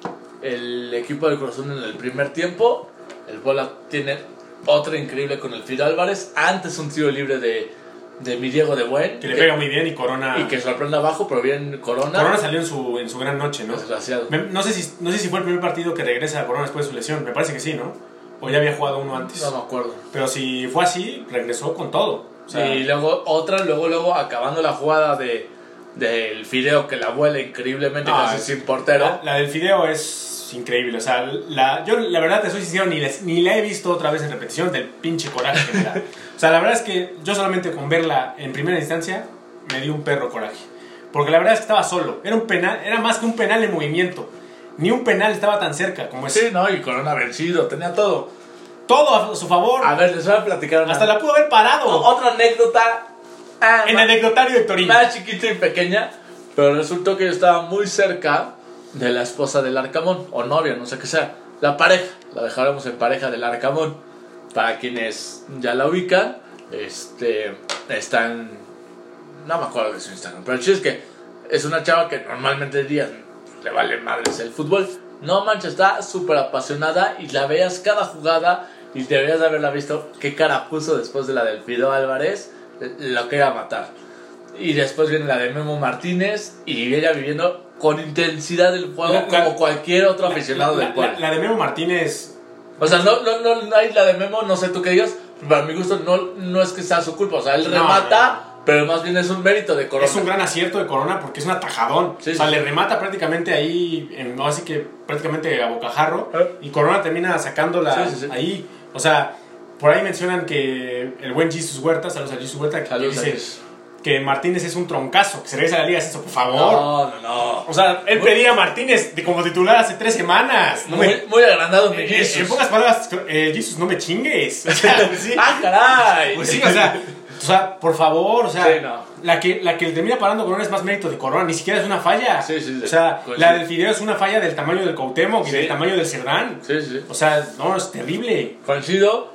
el equipo del Cruz en el primer tiempo, el Puebla tiene otra increíble con el Fido Álvarez. Antes un tiro libre de, de mi Diego de Buen. Que le pega muy bien y Corona. Y que sorprende abajo, pero bien Corona. Corona salió en su, en su gran noche, ¿no? Desgraciado. Me- No sé, si, no sé si fue el primer partido que regresa a Corona después de su lesión. Me parece que sí, ¿no? O ya había jugado uno antes. No me acuerdo. Pero si fue así, regresó con todo. O sea, y luego otra, luego, luego acabando la jugada de del Fideo que la vuela increíblemente Ah, casi sin portero. la, la del fideo es increíble. O sea, la, yo la verdad te soy sincero, ni, les- ni la he visto otra vez en repetición del pinche coraje que me da. O sea, la verdad es que yo solamente con verla en primera instancia me dio un perro coraje. Porque la verdad es que estaba solo. Era un penal, era más que un penal en movimiento. Ni un penal estaba tan cerca como ese. Sí, no, y Corona vencido, tenía todo. Todo a su favor. A ver, les voy a platicar una, Hasta la pudo haber parado. o- otra anécdota ah, en más, anecdotario de Torino. más chiquita y pequeña, pero resultó que yo estaba muy cerca de la esposa del Arcamón, o novia, no sé qué sea. La pareja, la dejaremos en pareja del Arcamón. Para quienes ya la ubican, este, está en... No me acuerdo de su Instagram, pero el chiste es que es una chava que normalmente dirías, le vale madres el fútbol. No manches, está súper apasionada y la veas cada jugada y deberías de haberla visto qué cara puso después de la del Fido Álvarez, lo que iba a matar. Y después viene la de Memo Martínez y ella viviendo con intensidad el juego La- la- como cualquier otro aficionado la, del pueblo. la- la de Memo Martínez. O sea, no, no, no, no hay la de Memo, no sé tú qué digas, para mi gusto no, no es que sea su culpa, o sea, él No, remata, pero más bien es un mérito de Corona. Es un gran acierto de Corona porque es un atajadón. Sí, o sea, sí, le remata prácticamente ahí, en, así que prácticamente a bocajarro. ¿Eh? Y Corona termina sacándola Sí, ahí. O sea, por ahí mencionan que el buen Jesus Huerta, saludos a Jesus Huerta, que Saludos, dice que Martínez es un troncazo, que se regresa a la liga, es eso, por favor. No, no, no. O sea, él Muy- pedía a Martínez de como titular hace tres semanas. No muy, me, muy agrandado mi eh, Jesus. en pocas palabras, eh, Jesus, no me chingues. O sea, sí. ¡Ah, caray! Pues sí, o sea, o sea, por favor, o sea, Sí, no. la, que, la que termina parando Corona es más mérito de Corona, ni siquiera es una falla. Sí, sí, sí. O sea, la del Fideo es una falla del tamaño del Cuauhtémoc y del tamaño del Cerdán. Sí, sí. O sea, no, es terrible. Coincido.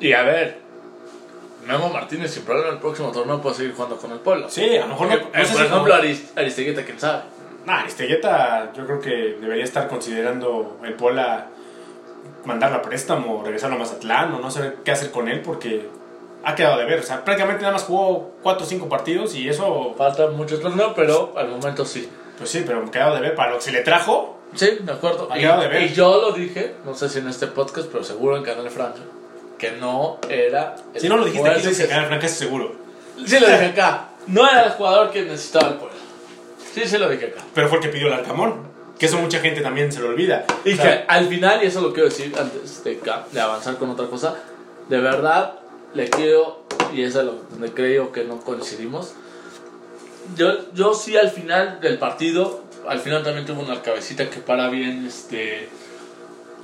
Y a ver, Memo Martínez sin problema el próximo torneo puede seguir jugando con el pueblo. Sí, a lo mejor no. Eh, no eh, por ejemplo, como- Arist- Aristeguieta, quién sabe. Nah, Estegueta, yo creo que debería estar considerando el Puebla mandarlo a préstamo, regresarlo a Mazatlán o no saber qué hacer con él porque ha quedado de ver. O sea, prácticamente nada más jugó 4 o 5 partidos y eso, Falta mucho torneo, pero al momento sí. pues sí, pero ha quedado de ver para lo que se le trajo. Sí, de acuerdo. Ha Y, quedado de ver. y yo lo dije, no sé si en este podcast, pero seguro en Canal Francia, que no era. el Si no lo dijiste aquí, que- Canal Franca, seguro. Sí lo dije acá. No era el jugador que necesitaba el pueblo. Sí, sí lo dije acá. Pero fue el que pidió el Arcamón. Que eso mucha gente también se lo olvida. Y O sea, que al final, y eso lo quiero decir antes de, de avanzar con otra cosa, de verdad le quiero, y es lo donde creo que no coincidimos, yo, yo sí al final del partido, al final también tuvo una cabecita que para bien este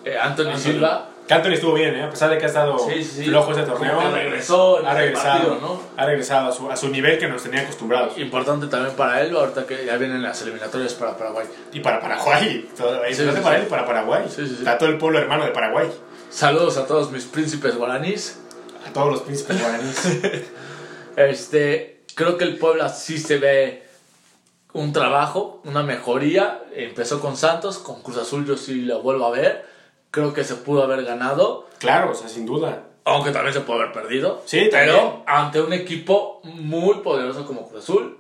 eh, Anthony Anthony. Silva. que Anthony estuvo bien, ¿eh? a pesar de que ha estado Sí, sí, flojo ese torneo. Regresó ha regresado, partido, ¿no? ha regresado a su, a su nivel que nos tenía acostumbrados. Importante también para él, ahorita que ya vienen las eliminatorias para Paraguay. Y para Paraguay. Todo, Sí, para él y para Paraguay. A todo el pueblo hermano de Paraguay. Saludos a todos mis príncipes guaraníes. A todos los príncipes guaraníes. Este, creo que el Puebla sí se ve un trabajo, una mejoría. Empezó con Santos, con Cruz Azul yo sí lo vuelvo a ver. Creo que se pudo haber ganado, claro, o sea, sin duda. aunque también se pudo haber perdido. Sí, pero también. ante un equipo muy poderoso como Cruz Azul,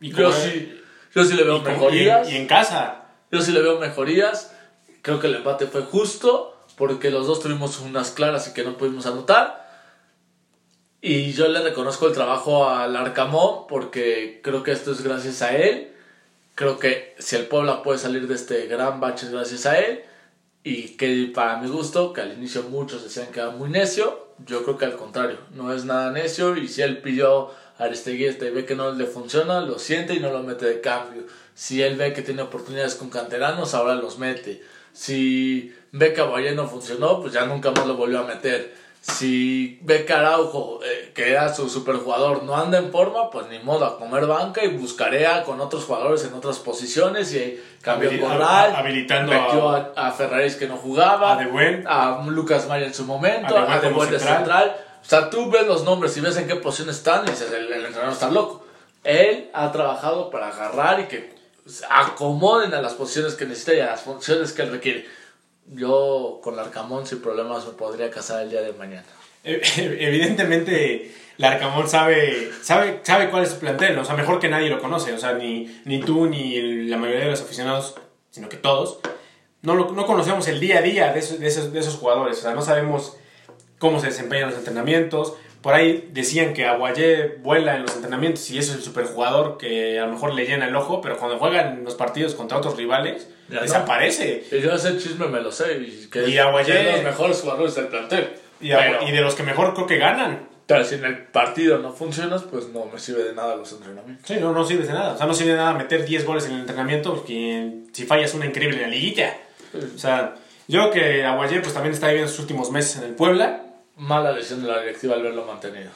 Y Yo sí, yo sí le veo y mejorías. Y en casa. Yo sí le veo mejorías. Creo que el empate fue justo porque los dos tuvimos unas claras y que no pudimos anotar. Y yo le reconozco el trabajo al Arcamón porque creo que esto es gracias a él. Creo que si el Puebla puede salir de este gran bache es gracias a él. Y que para mi gusto, que al inicio muchos decían que era muy necio, yo creo que al contrario, no es nada necio. Y si él pidió a Aristegui este ve que no le funciona, lo siente y no lo mete de cambio. Si él ve que tiene oportunidades con canteranos, ahora los mete. Si ve que Aguayé no funcionó, pues ya nunca más lo volvió a meter. Si ve que Araujo, eh, que era su superjugador, no anda en forma, pues ni modo, a comer banca y buscaré a- con otros jugadores en otras posiciones y cambió Habili- Corral, habilitando metió a- a, a Ferraris que no jugaba, a a Lucas Maya en su momento, A De De central. central. O sea, tú ves los nombres y ves en qué posición están y dices, el, el entrenador está loco. Él ha trabajado para agarrar y que acomoden a las posiciones que necesita y a las funciones que él requiere. Yo con Larcamón sin problemas me podría casar el día de mañana. Eh, Evidentemente, Larcamón sabe, sabe, sabe cuál es su plantel, o sea, mejor que nadie lo conoce, o sea, ni, ni tú ni la mayoría de los aficionados, sino que todos, no, lo- no conocemos el día a día de esos, de, esos, de esos jugadores, o sea, no sabemos cómo se desempeñan los entrenamientos. Por ahí decían que Aguayé vuela en los entrenamientos y es el superjugador que a lo mejor le llena el ojo, pero cuando juegan los partidos contra otros rivales, Ya no. desaparece. Y yo ese chisme me lo sé y que Y es Aguayé- de los mejores jugadores del plantel. Y, a- Pero- y de los que mejor creo que ganan. Pero si en el partido no funcionas, pues no me sirve de nada los entrenamientos. Sí, no, no sirve de nada. O sea, no sirve de nada meter 10 goles en el entrenamiento porque si fallas una increíble en la liguilla. O sea, yo creo que Aguayé pues también está viviendo sus últimos meses en el Puebla. Mala decisión de la directiva al verlo mantenido.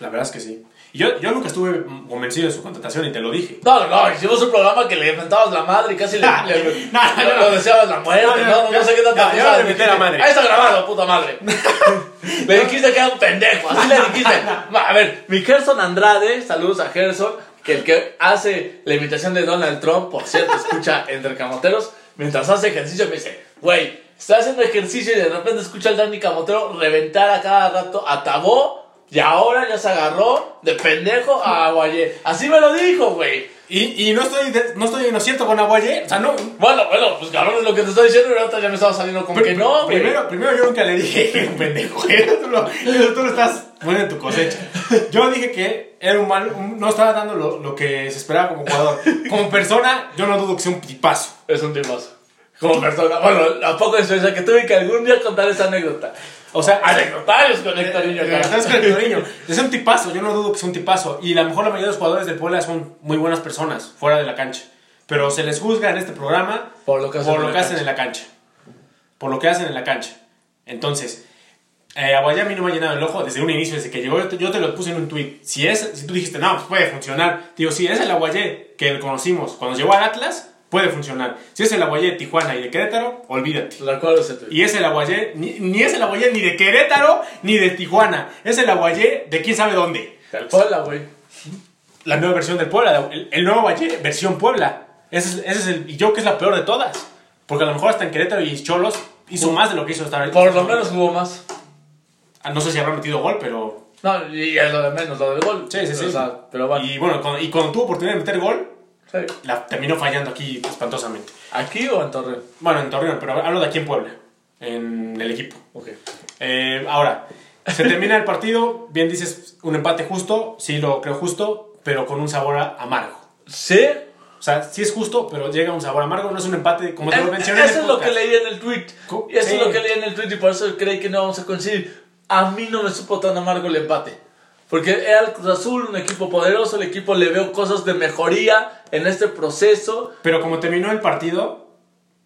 La verdad es que sí. Yo, yo nunca estuve convencido de su contratación y te lo dije. No, no, no, hicimos un programa que le inventabas la madre y casi le, Ah, le- no, no, le- no. deseabas la muerte, No, no, no, no, no, yo- sé qué tanta no, yo le la madre. Ahí está grabado, puta madre. le dijiste que era un pendejo, así le dijiste. A ver, mi Gerson Andrade, saludos a Gerson, que el que hace la imitación de Donald Trump, por cierto, escucha entre camoteros, mientras hace ejercicio me dice, güey, está haciendo ejercicio y de repente escucha al Dani Camotero reventar a cada rato a Tabó. Y ahora ya se agarró de pendejo a Aguayé. Así me lo dijo, güey. Y, y no estoy de- no estoy inocente con Aguayé. O sea, no. Bueno, bueno, pues cabrón es lo que te estoy diciendo y ahorita ya me estaba saliendo con Pr- que no, güey. primero, primero yo nunca le dije que era un pendejo. Eso tú lo, eso tú lo estás poniendo en tu cosecha. Yo dije que era un mal, un- no estaba dando lo, lo que se esperaba como jugador. Como persona, yo no dudo que sea un tipazo. Es un tipazo. Como persona. Bueno, a poco de experiencia que tuve que algún día contar esa anécdota. O sea, Anecdotarios con Héctor Niño, Eh. ¿Sabes con Torreño? Es un tipazo, yo no dudo que sea un tipazo. Y a lo mejor la mayoría de los jugadores del Puebla son muy buenas personas fuera de la cancha. Pero se les juzga en este programa Por lo que hacen por en lo la que hacen cancha. en la cancha. Por lo que hacen en la cancha. Entonces, eh, Aguayé a mí no me ha llenado el ojo desde un inicio, desde que llegó. Yo te, yo te lo puse en un tweet. Si, es, si tú dijiste, no, pues puede funcionar. Digo, si es el Aguayé que conocimos cuando llegó al Atlas, puede funcionar. Si es el Aguayé de Tijuana y de Querétaro, olvídate. Recuerdo ese tweet. Y es el Aguayé, ni, ni es el Aguayé ni de Querétaro ni de Tijuana. Es el Aguayé de quién sabe dónde. El Puebla, güey. La nueva versión del Puebla, el, el nuevo Aguayé, versión Puebla. Ese es, ese es el, y yo que es la peor de todas. Porque a lo mejor hasta en Querétaro y Cholos hizo más de lo que hizo ahorita. Por lo menos jugó más. Ah, No sé si habrá metido gol, pero. No, y es lo de menos, lo del gol. Sí, sí, sí. O sea, pero bueno. Y bueno, cuando, y cuando tuvo oportunidad de meter gol, Sí. la terminó fallando aquí espantosamente. ¿Aquí o en Torreón? Bueno, en Torreón, pero hablo de aquí en Puebla, en el equipo. Ok. Eh, ahora, se termina el partido, bien dices, un empate justo, sí lo creo justo, pero con un sabor amargo. ¿Sí? O sea, sí es justo, pero llega un sabor amargo, no es un empate como te lo Eh, mencioné. Eso es lo que leí en el tweet. Eso es lo que leí en el tweet y por eso creí que no vamos a coincidir. A mí no me supo tan amargo el empate. Porque era el Cruz Azul, un equipo poderoso, el equipo le veo cosas de mejoría en este proceso. Pero como terminó el partido,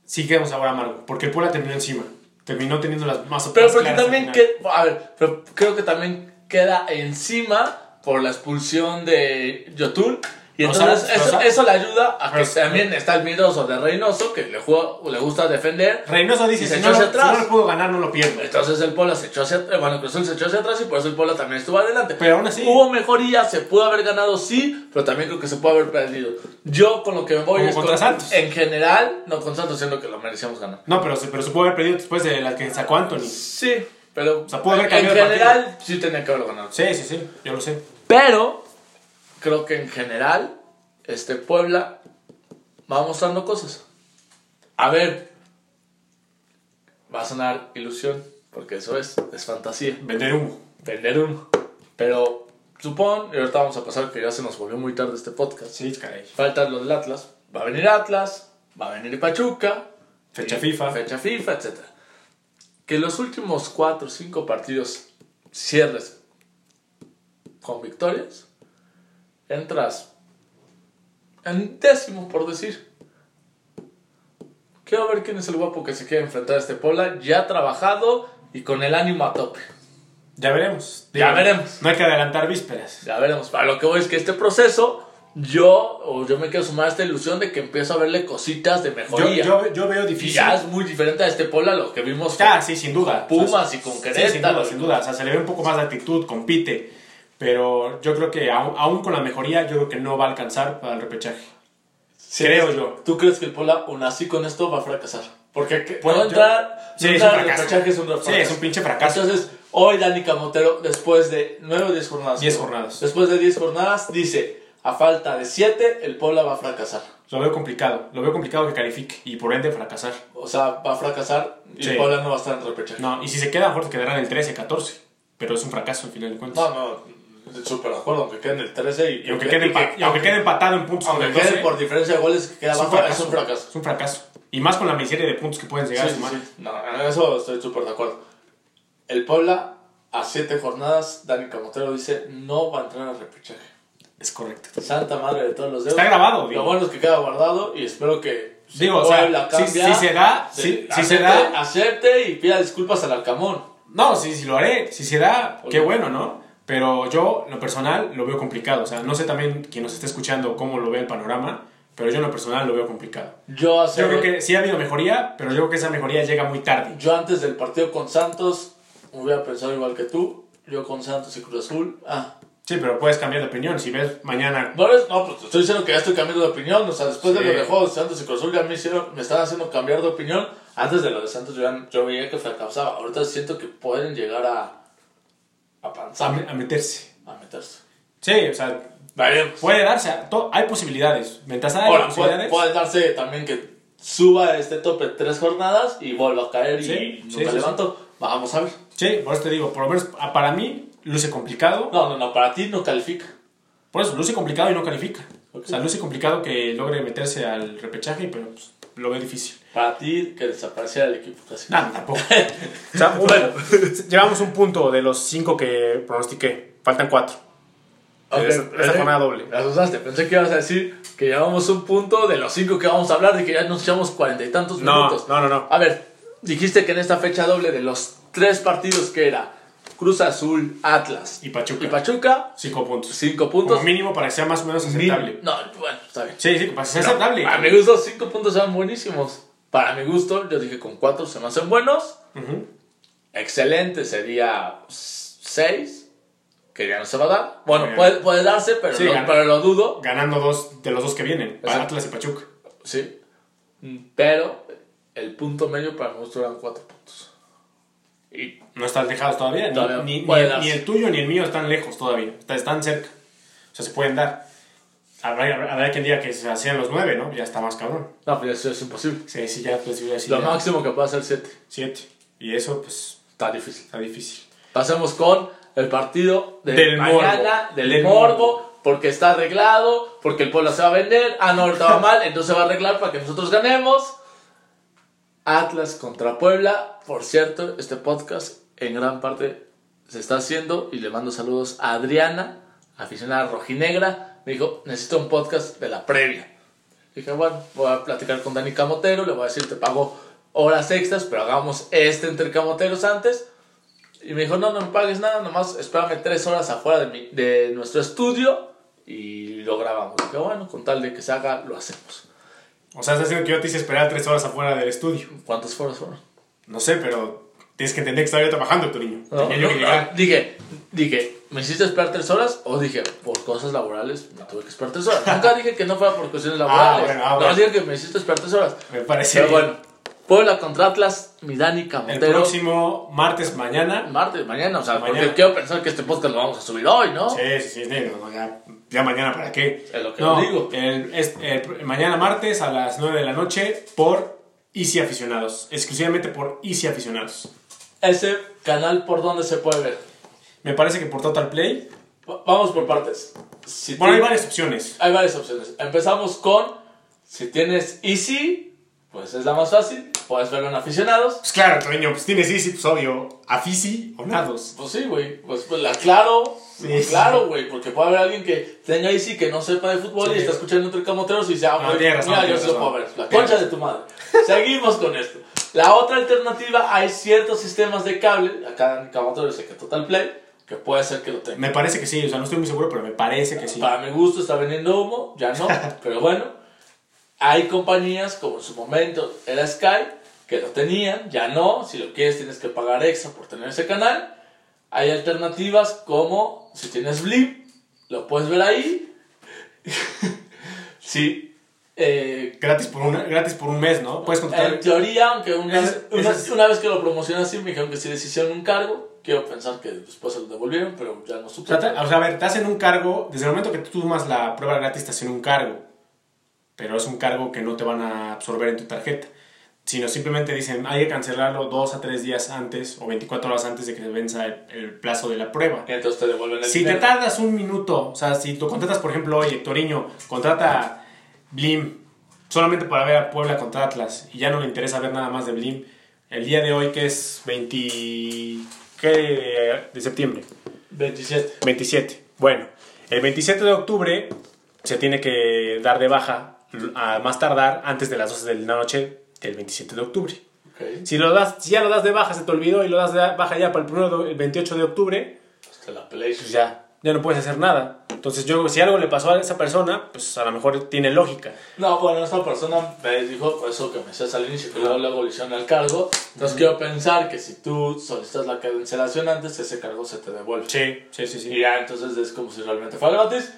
sí queda un sabor amargo, porque el Puebla terminó encima. Terminó teniendo las más Pero porque también, que, a ver, pero creo que también queda encima por la expulsión de Yotun. Y O entonces o eso, sea- eso le ayuda a que Pero- también está el miedoso de Reynoso, que le, juega, le gusta defender. Reynoso dice, se si echó no, hacia si atrás. no lo puedo ganar, no lo pierdo. Entonces el Puebla se echó hacia atrás, bueno, Cruz se echó hacia atrás y por eso el Puebla también estuvo adelante. Pero aún así- Hubo mejoría, se pudo haber ganado, sí, pero también creo que se puede haber perdido. Yo con lo que me voy Como es contra con- Santos. en general, no con Santos, siendo que lo merecíamos ganar. No, pero, se- pero se puede haber perdido después de la que sacó Anthony. Sí, pero O sea, pudo haber en el general sí tenía que haberlo ganado. Sí, sí, sí, yo lo sé. Pero creo que en general este Puebla va mostrando cosas. A ver, va a sonar ilusión, porque eso es, es fantasía. Vender humo. Vender humo. Pero supón, y ahorita vamos a pasar que ya se nos volvió muy tarde este podcast. Sí, caray. Falta lo del Atlas. Va a venir Atlas, va a venir Pachuca. Fecha y- FIFA. Fecha FIFA, etc. Que los últimos 4 o 5 partidos cierres con victorias, entras en décimo, por decir. Quiero ver quién es el guapo que se quiere enfrentar a este Puebla, ya trabajado y con el ánimo a tope. Ya veremos. Ya veremos. No hay que adelantar vísperas. Ya veremos. Para lo que voy es que este proceso, yo, o yo me quiero sumar a esta ilusión de que empiezo a verle cositas de mejoría. yo, yo veo y difícil. ya es muy diferente a este Puebla, lo que vimos Ya, sí, sin duda. Pumas O sea, y con sí, sin Querétaro. duda, sin duda. O sea, se le ve un poco más de actitud, compite. Pero yo creo que aún, con la mejoría, yo creo que no va a alcanzar para el repechaje. Creo yo. ¿Tú crees que el Puebla, aún así con esto, va a fracasar? Porque yo- entrar, Sí, no es un entrar fracaso. repechaje es un Sí, fracaso. es un pinche fracaso. Entonces, hoy Dani Camotero, después de 9 o 10 jornadas. 10 ¿no? jornadas. Después de 10 jornadas, dice, a falta de 7, el Puebla va a fracasar. Lo veo complicado. Lo veo complicado que califique y por ende fracasar. O sea, va a fracasar y Sí. el Puebla no va a estar en el repechaje. No, y si se queda, mejor quedará en el 13, 14. Pero es un fracaso al final de cuentas. No, no, súper de acuerdo, aunque quede en el 13 y, Y aunque quede, empa- y aunque quede empatado en puntos aunque quede 12, por diferencia de goles que queda es un fracaso. es un fracaso. Es un fracaso. Y más con la miseria de puntos que pueden llegar Sí, a sumar. sí, sí. No, en eso estoy súper de acuerdo. El Puebla, a 7 jornadas, Dani Camotero dice, no va a entrar al repechaje. Es correcto. Santa madre de todos los dedos. Está grabado, Lo digo. bueno es que queda guardado y espero que si Digo, o sea, Puebla si- cambia, si se da, se- si- si se acepte, da- acepte y pida disculpas al Alcamón. No, sí, sí lo haré. Si se da, Oye. qué bueno, ¿no? Pero yo, en lo personal, lo veo complicado. O sea, no sé también quien nos esté escuchando cómo lo ve el panorama, pero yo en lo personal lo veo complicado. Yo, hace- Yo creo que sí ha habido mejoría, pero yo creo que esa mejoría llega muy tarde. yo antes del partido con Santos hubiera pensado igual que tú. Yo con Santos y Cruz Azul. Ah, Sí, pero puedes cambiar de opinión. Si ves mañana... No, es- no, pues te estoy diciendo que ya estoy cambiando de opinión. O sea, después de Sí. lo de Juegos de Santos y Cruz Azul ya me, hicieron, me están haciendo cambiar de opinión. Antes de lo de Santos yo, yo veía que fracasaba. Ahorita siento que pueden llegar a, a meterse. a meterse. Sí, o sea, puede darse. hay posibilidades. Mientras Ahora, puede, posibilidades... puede darse también que suba este tope tres jornadas y vuelva a caer y Sí, nunca sí, levanto. Vamos a ver. Sí, por eso te digo, por lo menos para mí luce complicado. No, no, no, para ti no califica. Por eso, luce complicado y no califica. O sea, luce complicado que logre meterse al repechaje, pero pues, lo veo difícil. Para ti que desapareciera el equipo casi. No, tampoco. o sea, bueno, llevamos un punto de los cinco que pronostiqué. Faltan cuatro. Ok, Esta- esta pensé- jornada doble. Me asustaste, pensé que ibas a decir que llevamos un punto de los cinco que vamos a hablar, de que ya nos echamos cuarenta y tantos No, minutos. no, no, no. A ver, dijiste que en esta fecha doble de los tres partidos que era Cruz Azul, Atlas Y Pachuca. y Pachuca, Cinco puntos. cinco puntos. Como mínimo para que sea más o menos aceptable. No, bueno, está bien. Sí, sí, para que sea No, aceptable. a mi gusto, cinco puntos eran buenísimos. Para mi gusto, yo dije con cuatro se me hacen buenos. Excelente sería seis, que ya no se va a dar. Bueno, Bien. puede, puede darse, pero, Sí, lo, gana. pero lo dudo. Ganando dos de los dos que vienen. Para. Atlas y Pachuca. Sí. Pero el punto medio para mi gusto eran cuatro puntos. Y No están lejados todavía. Ni, Todavía ni- ni darse. ni el tuyo ni el mío están lejos todavía. Está- Están cerca. O sea, se pueden dar. Habrá, habrá, quien diga que se hacían los nueve, ¿no? Ya está más cabrón. no, pues eso es imposible. Sí, sí, ya, pues, ya, sí, Lo ya. máximo que puede hacer siete. Siete. Y eso, pues, Está difícil. está difícil. Pasemos con el partido de Del mañana, morbo. del, Del morbo, morbo. porque está arreglado, porque el pueblo se va a vender. Ah, no, ahorita va mal, entonces se va a arreglar para que nosotros ganemos. Atlas contra Puebla. Por cierto, este podcast en gran parte se está haciendo y le mando saludos a Adriana, aficionada rojinegra. Me dijo, necesito un podcast de la previa. Dije, bueno, voy a platicar con Dani Camotero, le voy a decir, te pago horas extras, pero hagamos este entre camoteros antes. Y me dijo, no, no me pagues nada, nomás espérame tres horas afuera de, mi- de nuestro estudio y lo grabamos. Dije, bueno, con tal de que se haga, lo hacemos. O sea, estás diciendo que yo te hice esperar tres horas afuera del estudio. ¿Cuántas horas fueron? No sé, pero tienes que entender que estaba yo trabajando, tu niño. No, Tenía yo no, que llegar. no, dije, dije, ¿me hiciste esperar tres horas? O dije, por cosas laborales me tuve que esperar tres horas. Nunca dije que no fuera por cuestiones laborales. bueno, ah, No, bueno. dije que me hiciste esperar tres horas. Me parece Pero bien. bueno, Puebla contra Atlas, mi Dani El Camotero. próximo martes, mañana. Martes, mañana, o sea, Mañana. porque quiero pensar que este podcast lo vamos a subir hoy, ¿no? Sí, sí, sí, sí, no, ya, ya mañana para qué. Es lo que no, digo. El, es- el- mañana martes a las 9 de la noche por Easy Aficionados. Exclusivamente por Easy Aficionados. Ese canal, ¿por dónde se puede ver? Me parece que por Total Play. Va- Vamos por partes. Si Bueno, hay varias opciones. hay varias opciones. Empezamos con, si tienes Easy, pues es la más fácil. Puedes verlo en aficionados. Pues claro, Toño, pues tienes Easy, pues obvio. Afici o Nados. Pues sí, güey. Pues, pues la claro. Sí, sí. claro, güey. Porque puede haber alguien que tenga Easy que no sepa de fútbol Sí. y está escuchando entre camoteros y dice, ah, No, güey, tienes razón, mira, yo tienes sí lo razón. puedo ver. La Tienes concha de tu madre. Seguimos con esto. La otra alternativa, hay ciertos sistemas de cable, acá en Camotero sé que Total Play, que puede ser que lo tenga. Me parece que sí, o sea, no estoy muy seguro, pero me parece que sí. Para mi gusto está vendiendo humo, ya no, pero bueno. Hay compañías como en su momento era Sky, que lo tenían, ya no. Si lo quieres tienes que pagar extra por tener ese canal. Hay alternativas como si tienes Blip, lo puedes ver ahí. sí. Eh, Gratis por, una, gratis por un mes, ¿no? Puedes en contratar. teoría, aunque una, vez- una, es- una vez que lo promocioné así, me dijeron que sí les hicieron un cargo. Quiero pensar que después se lo devolvieron, pero ya no supe. te- o sea, a ver, te hacen un cargo, desde el momento que tú tomas la prueba gratis te hacen un cargo, pero es un cargo que no te van a absorber en tu tarjeta, sino simplemente dicen, hay que cancelarlo dos a tres días antes o 24 horas antes de que se venza el, el plazo de la prueba. Y entonces te devuelven el Si te dinero. tardas un minuto, o sea, si tú contratas, por ejemplo, oye, Toriño, contrata Blim solamente para ver a Puebla contra Atlas y ya no le interesa ver nada más de Blim, el día de hoy que es 20... ¿qué? de septiembre. 27. 27. Bueno, el 27 de octubre se tiene que dar de baja a más tardar antes de las 12 de la noche del 27 de octubre. Ok. Si, lo das, si ya lo das de baja, se te olvidó y lo das de baja ya para el, primero de- el 28 de octubre, Hasta la Play. pues ya, ya no puedes hacer nada. Entonces yo, si algo le pasó a esa persona, pues a lo mejor tiene lógica. No, bueno, esta persona me dijo eso que me decías al inicio, que luego, luego le el cargo. Entonces quiero pensar que si tú solicitas la cancelación antes, ese cargo se te devuelve. Sí, sí, sí, Y ya, entonces es como si realmente fuera gratis.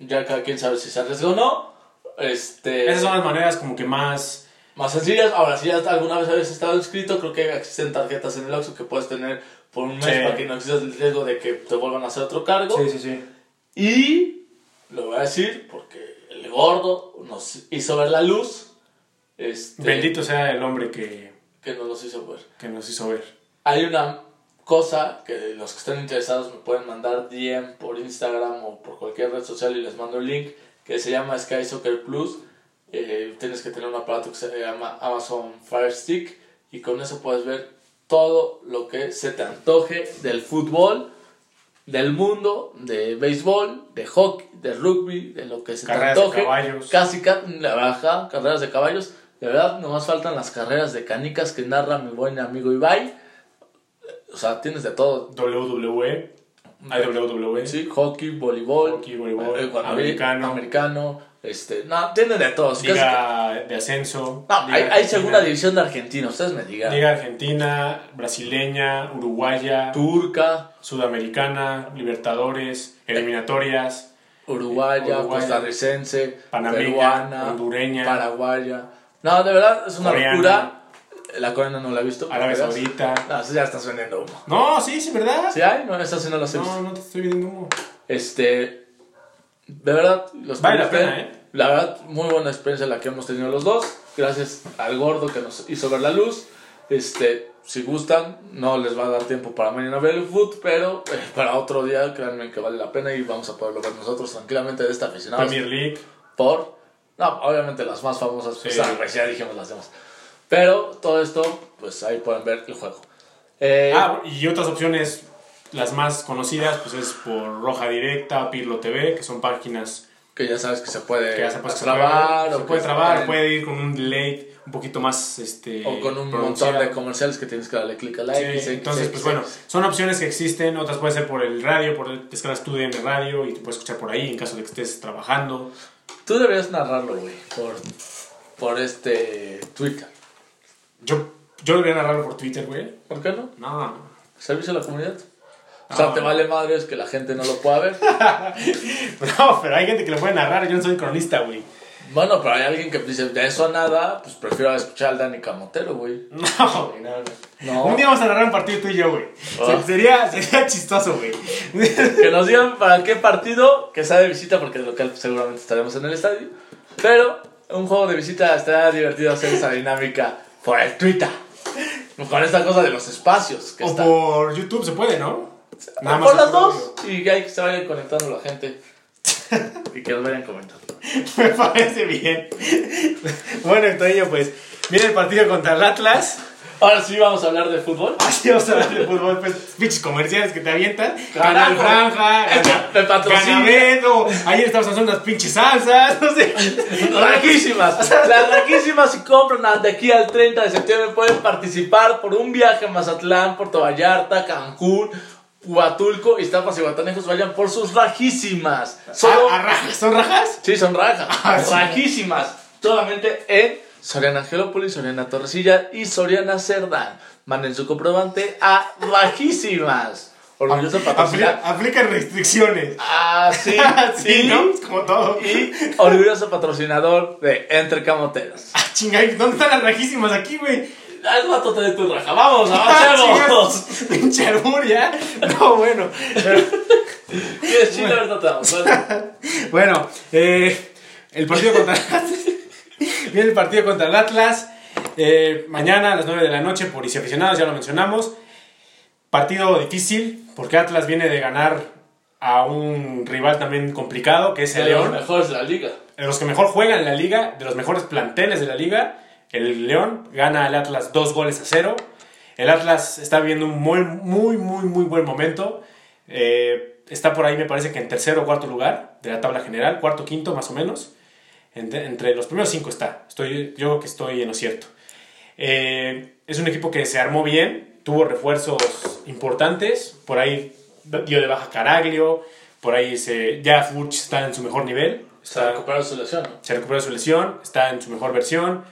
Ya cada quien sabe si se arriesga o no. Este, Esas son las maneras como que más... Más sencillas. Ahora, si ya alguna vez habías estado inscrito, creo que existen tarjetas en el Oxxo que puedes tener por un mes Sí. para que no exista el riesgo de que te vuelvan a hacer otro cargo. sí, sí. Y lo voy a decir porque el gordo nos hizo ver la luz. Este, Bendito sea el hombre que, Que nos los hizo ver. que nos hizo ver. Hay una cosa que los que estén interesados me pueden mandar DM por Instagram o por cualquier red social y les mando el link que se llama Sky Soccer Plus. Eh, tienes que tener un aparato que se llama Amazon Fire Stick y con eso puedes ver todo lo que se te antoje del fútbol, del mundo, de béisbol, de hockey, de rugby, de lo que se Carreras te de antoje. caballos. Casi, ca- la baja, carreras de caballos. De verdad, nomás faltan las carreras de canicas que narra mi buen amigo Ibai. O sea, tienes de todo. WWE, hay WWE, Sí, hockey, voleibol, Hockey, voleibol, eh, bueno, americano. americano, este, no, tienen de todos. Casi- Liga de ascenso, no, Liga hay, hay segunda división de Argentina, ustedes me digan. Liga Argentina, brasileña, uruguaya, Turca, sudamericana, Libertadores, eliminatorias, uruguaya, Uruguaya, costarricense, panameña, peruana, hondureña, paraguaya. No, de verdad, es una Coreana. locura. La coreana no la he visto. ¿verdad? Saudita. No, eso ya estás vendiendo humo. No, sí, sí, ¿verdad? ¿Sí hay? No, esa sí no la sé. No, no te estoy viendo humo. Este, de verdad, los Vale la pena, ¿eh? La verdad, muy buena experiencia la que hemos tenido los dos. Gracias al gordo que nos hizo ver la luz. Este, si gustan, no les va a dar tiempo para mañana ver el foot, pero eh, para otro día, créanme que vale la pena y vamos a poderlo ver nosotros tranquilamente de esta aficionada. Premier League. Por, no, obviamente las más famosas, pues Sí. ah, pues ya dijimos las demás. Pero todo esto, pues ahí pueden ver el juego. Eh, Ah, y otras opciones, las más conocidas, pues es por Roja Directa, Pirlo TV, que son páginas que ya sabes que se puede que ya que se trabar puede, o se puede trabar, pueden- puede ir con un delay un poquito más este O con un montón de comerciales que tienes que darle clic a Sí, like. X, entonces, pues bueno, son opciones que existen, otras puede ser por el radio, por el descargas tu de radio y te puedes escuchar por ahí en caso de que estés trabajando. Tú deberías narrarlo, güey, por, por este Twitter. Yo, yo debería narrarlo por Twitter, güey. ¿Por qué no? No, Servicio a la comunidad. O sea, Ah. te vale madres que la gente no lo pueda ver. no, pero hay gente que lo puede narrar, yo no soy cronista, güey. Bueno, pero hay alguien que dice, de eso a nada, pues prefiero escuchar al Dani Camotero, güey. No, güey, no, no. No. Un día vamos a narrar un partido tú y yo, güey. Se- Sería, sería chistoso, güey. Que nos digan para qué partido, que sea de visita, porque de local seguramente estaremos en el estadio. Pero un juego de visita estará divertido hacer esa dinámica por el Twitter. Con esta cosa de los espacios que O está. por YouTube se puede, ¿no? Nada más por las dos. Y que ahí se vaya conectando la gente. y que nos vayan comentando. Me parece bien. Bueno, Hectorinho, pues viene el partido contra el Atlas. Ahora sí vamos a hablar de fútbol. Así vamos a hablar de fútbol, pues pinches comerciales que te avientan. Carajo. Franja, Beto. Ayer estábamos haciendo unas pinches salsas, no sé. Raquísimas. Las raquísimas si compran de aquí al 30 de septiembre pueden participar por un viaje a Mazatlán, Puerto Vallarta, Cancún, Huatulco, Iztapas y Guatanejos. Vayan por sus rajísimas. Solo... ¿A, a rajas? ¿Son rajas? Sí, son rajas. Ah, sí. Rajísimas. Solamente en Soriana Angelópolis, Soriana Torrecilla y Soriana Cerdán. Manden su comprobante a rajísimas. Orgulloso patrocinador. aplican restricciones. Ah, sí. sí, y, ¿no? Como todo. y orgulloso patrocinador de Entre Camoteros. Ah, chingay, ¿dónde están las rajísimas aquí, güey? Al rato te de tu raja. Vamos, Ah, avancemos. Pinche ya. No, bueno. ¿Quieres chile? Ahorita te. Bueno, Bueno, eh, el partido contra Viene el partido contra el Atlas. eh, mañana a las 9 de la noche por Isi Aficionados, ya lo mencionamos. Partido difícil, porque Atlas viene de ganar a un rival también complicado, que es el de los León. mejores de la liga. De los que mejor juegan en la liga, de los mejores planteles de la liga. El León gana al Atlas dos goles a cero. El Atlas está viviendo un muy, muy, muy, muy buen momento. Eh, está por ahí, me parece que en tercero o cuarto lugar de la tabla general, cuarto, quinto más o menos. Entre, entre los primeros cinco está. Estoy, yo creo que estoy en lo cierto. Eh, es un equipo que se armó bien, tuvo refuerzos importantes. Por ahí dio de baja Caraglio. Por ahí se, ya Furch está en su mejor nivel. Se recuperó su lesión, ¿no? se recuperó su lesión, está en su mejor versión.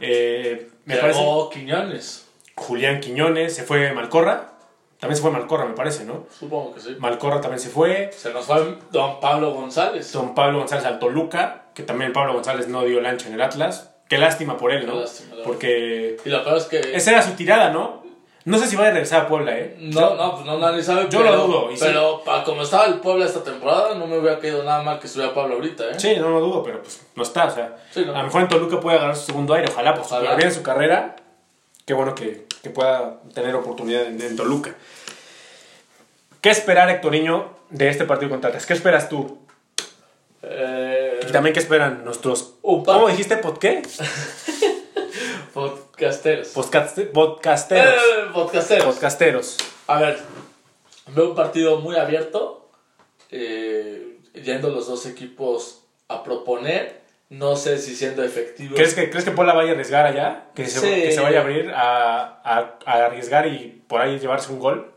Eh, me parece Quiñones. Julián Quiñones, se fue Malcorra. También se fue Malcorra, me parece, ¿no? Supongo que sí. Malcorra también se fue. Se nos fue Don Pablo González. Don Pablo González al Toluca, que también Pablo González no dio el ancho en el Atlas. Qué lástima por él, ¿no? Qué lástima, la verdad. Porque Y lo peor es que. esa era su tirada, ¿no? No sé si va a regresar a Puebla, ¿eh? No, no, pues no, nadie sabe. Yo pero, lo dudo, y sí. Pero pa- como estaba el Puebla esta temporada, no me hubiera caído nada mal que estuviera Pablo ahorita, ¿eh? Sí, no lo dudo, pero pues no está. O sea, Sí, no. a lo mejor en Toluca puede agarrar su segundo aire. Ojalá, pues ojalá. bien su carrera. Qué bueno que, que pueda tener oportunidad en, en Toluca. ¿Qué esperar, Hectoriño, de este partido contra Atlas? ¿Qué esperas tú? Eh, Y también, ¿qué esperan nuestros... Un par- ¿Cómo dijiste? ¿Pod qué? podcasteros. Podcaste- Podcasteros. Eh, podcasteros. Podcasteros. A ver, veo un partido muy abierto, eh, yendo los dos equipos a proponer. No sé si siendo efectivos. ¿Crees que, ¿Crees que Puebla vaya a arriesgar allá? ¿Que se, Sí. que se vaya a abrir a, a- a arriesgar y por ahí llevarse un gol?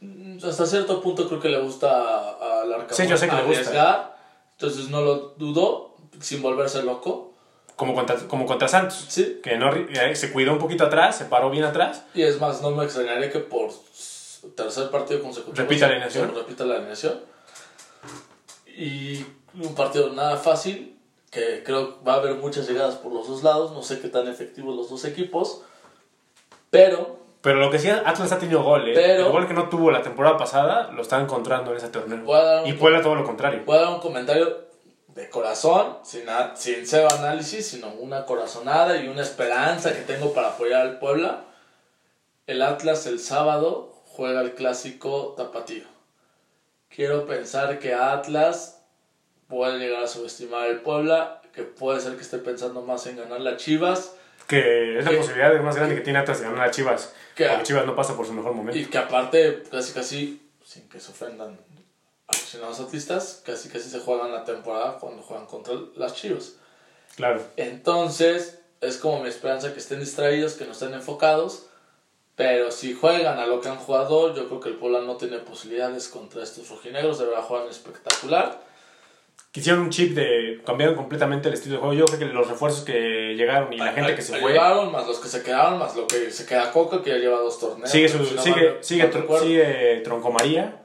Mm, Hasta cierto punto creo que le gusta al Arcamón Sí, yo sé que le gusta. arriesgar, Entonces no lo dudo, sin volverse loco. Como contra, como contra Santos. Sí. Que no, eh, se cuidó un poquito atrás, se paró bien atrás. Y es más, no me extrañaría que por tercer partido consecutivo Repita la alineación. repita la alineación. Y un partido nada fácil, que creo va a haber muchas llegadas por los dos lados. No sé qué tan efectivos los dos equipos. Pero Pero lo que sí, Atlas ha tenido gol, ¿eh? Pero- El gol que no tuvo la temporada pasada lo está encontrando en ese torneo. Y Puebla todo lo contrario. a dar un comentario de corazón, sin, sin ser análisis, sino una corazonada y una esperanza que tengo para apoyar al Puebla. El Atlas el sábado juega el clásico tapatío. Quiero pensar que Atlas puede llegar a subestimar al Puebla, que puede ser que esté pensando más en ganar las Chivas Que es la posibilidad más grande que tiene Atlas de ganar a Chivas. Que- Porque Chivas no pasa por su mejor momento. y que aparte, casi casi, sin que se ofendan aficionados atlistas, casi casi se juegan la temporada cuando juegan contra las Chivas. Claro. Entonces, es como mi esperanza que estén distraídos, que no estén enfocados. Pero si juegan a lo que han jugado, yo creo que el Puebla no tiene posibilidades contra estos rojinegros. De verdad juegan espectacular. Quisieron un chip de. cambiaron completamente el estilo de juego. Yo creo que los refuerzos que llegaron y la gente que se fue. Llegaron, más los que se quedaron, más lo que se queda Coca, que ya lleva dos torneos. Sigue, su, si no sigue, mal- sigue, recuerdo, sigue Tronco María.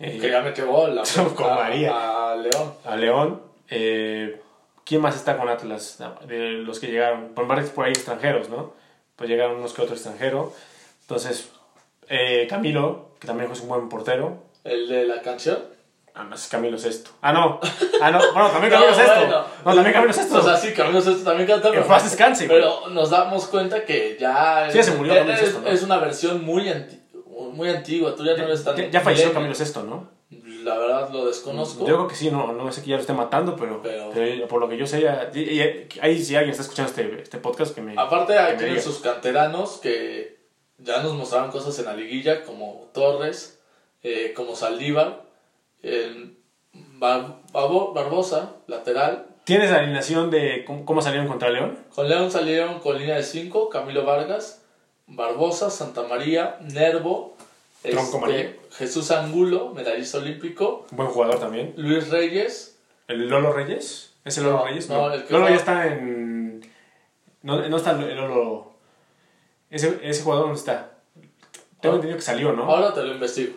eh, Que ya metió gol Con a- María. a León. a León. eh, ¿quién más está con Atlas? De los que llegaron. Por varios por ahí extranjeros, ¿no? Pues llegaron unos que otro extranjero. Entonces, eh, Camilo, que también es un buen portero. ¿El de la canción? Ah, no, es Camilo Sesto. Ah, no. Ah, no. Bueno, también Camilo Sesto. bueno. No, también Camilo Sesto. O sea, sí, Camilo Sesto también canta. Que paz descanse, güey. Pero nos damos cuenta que ya. Sí, ya se murió es, Camilo Sesto, ¿no? es una versión muy, anti- muy antigua. Tú ya no eres tan. Ya, ya falleció. Camilo Sesto, ¿no? La verdad lo desconozco. Yo creo que sí, no, no sé que ya lo esté matando, pero, Pero- pero por lo que yo sé, ya, ahí si alguien está escuchando este, este podcast, que me... Aparte, hay tienen sus canteranos que ya nos mostraron cosas en la liguilla, como Torres, eh, como Saldívar, el Bar- Barbosa, lateral. ¿Tienes la alineación de cómo, cómo salieron contra León? Con León salieron con línea de 5, Camilo Vargas, Barbosa, Santa María, Nervo, este. Jesús Angulo, medallista olímpico, buen jugador también. Luis Reyes, ¿El Lolo Reyes? ¿Es el Lolo No, Reyes? no, el que Lolo juega- ya está en... No, no está el Lolo... Ese, ese jugador no está. Tengo Ah. entendido que salió, ¿no? Ahora te lo investigo.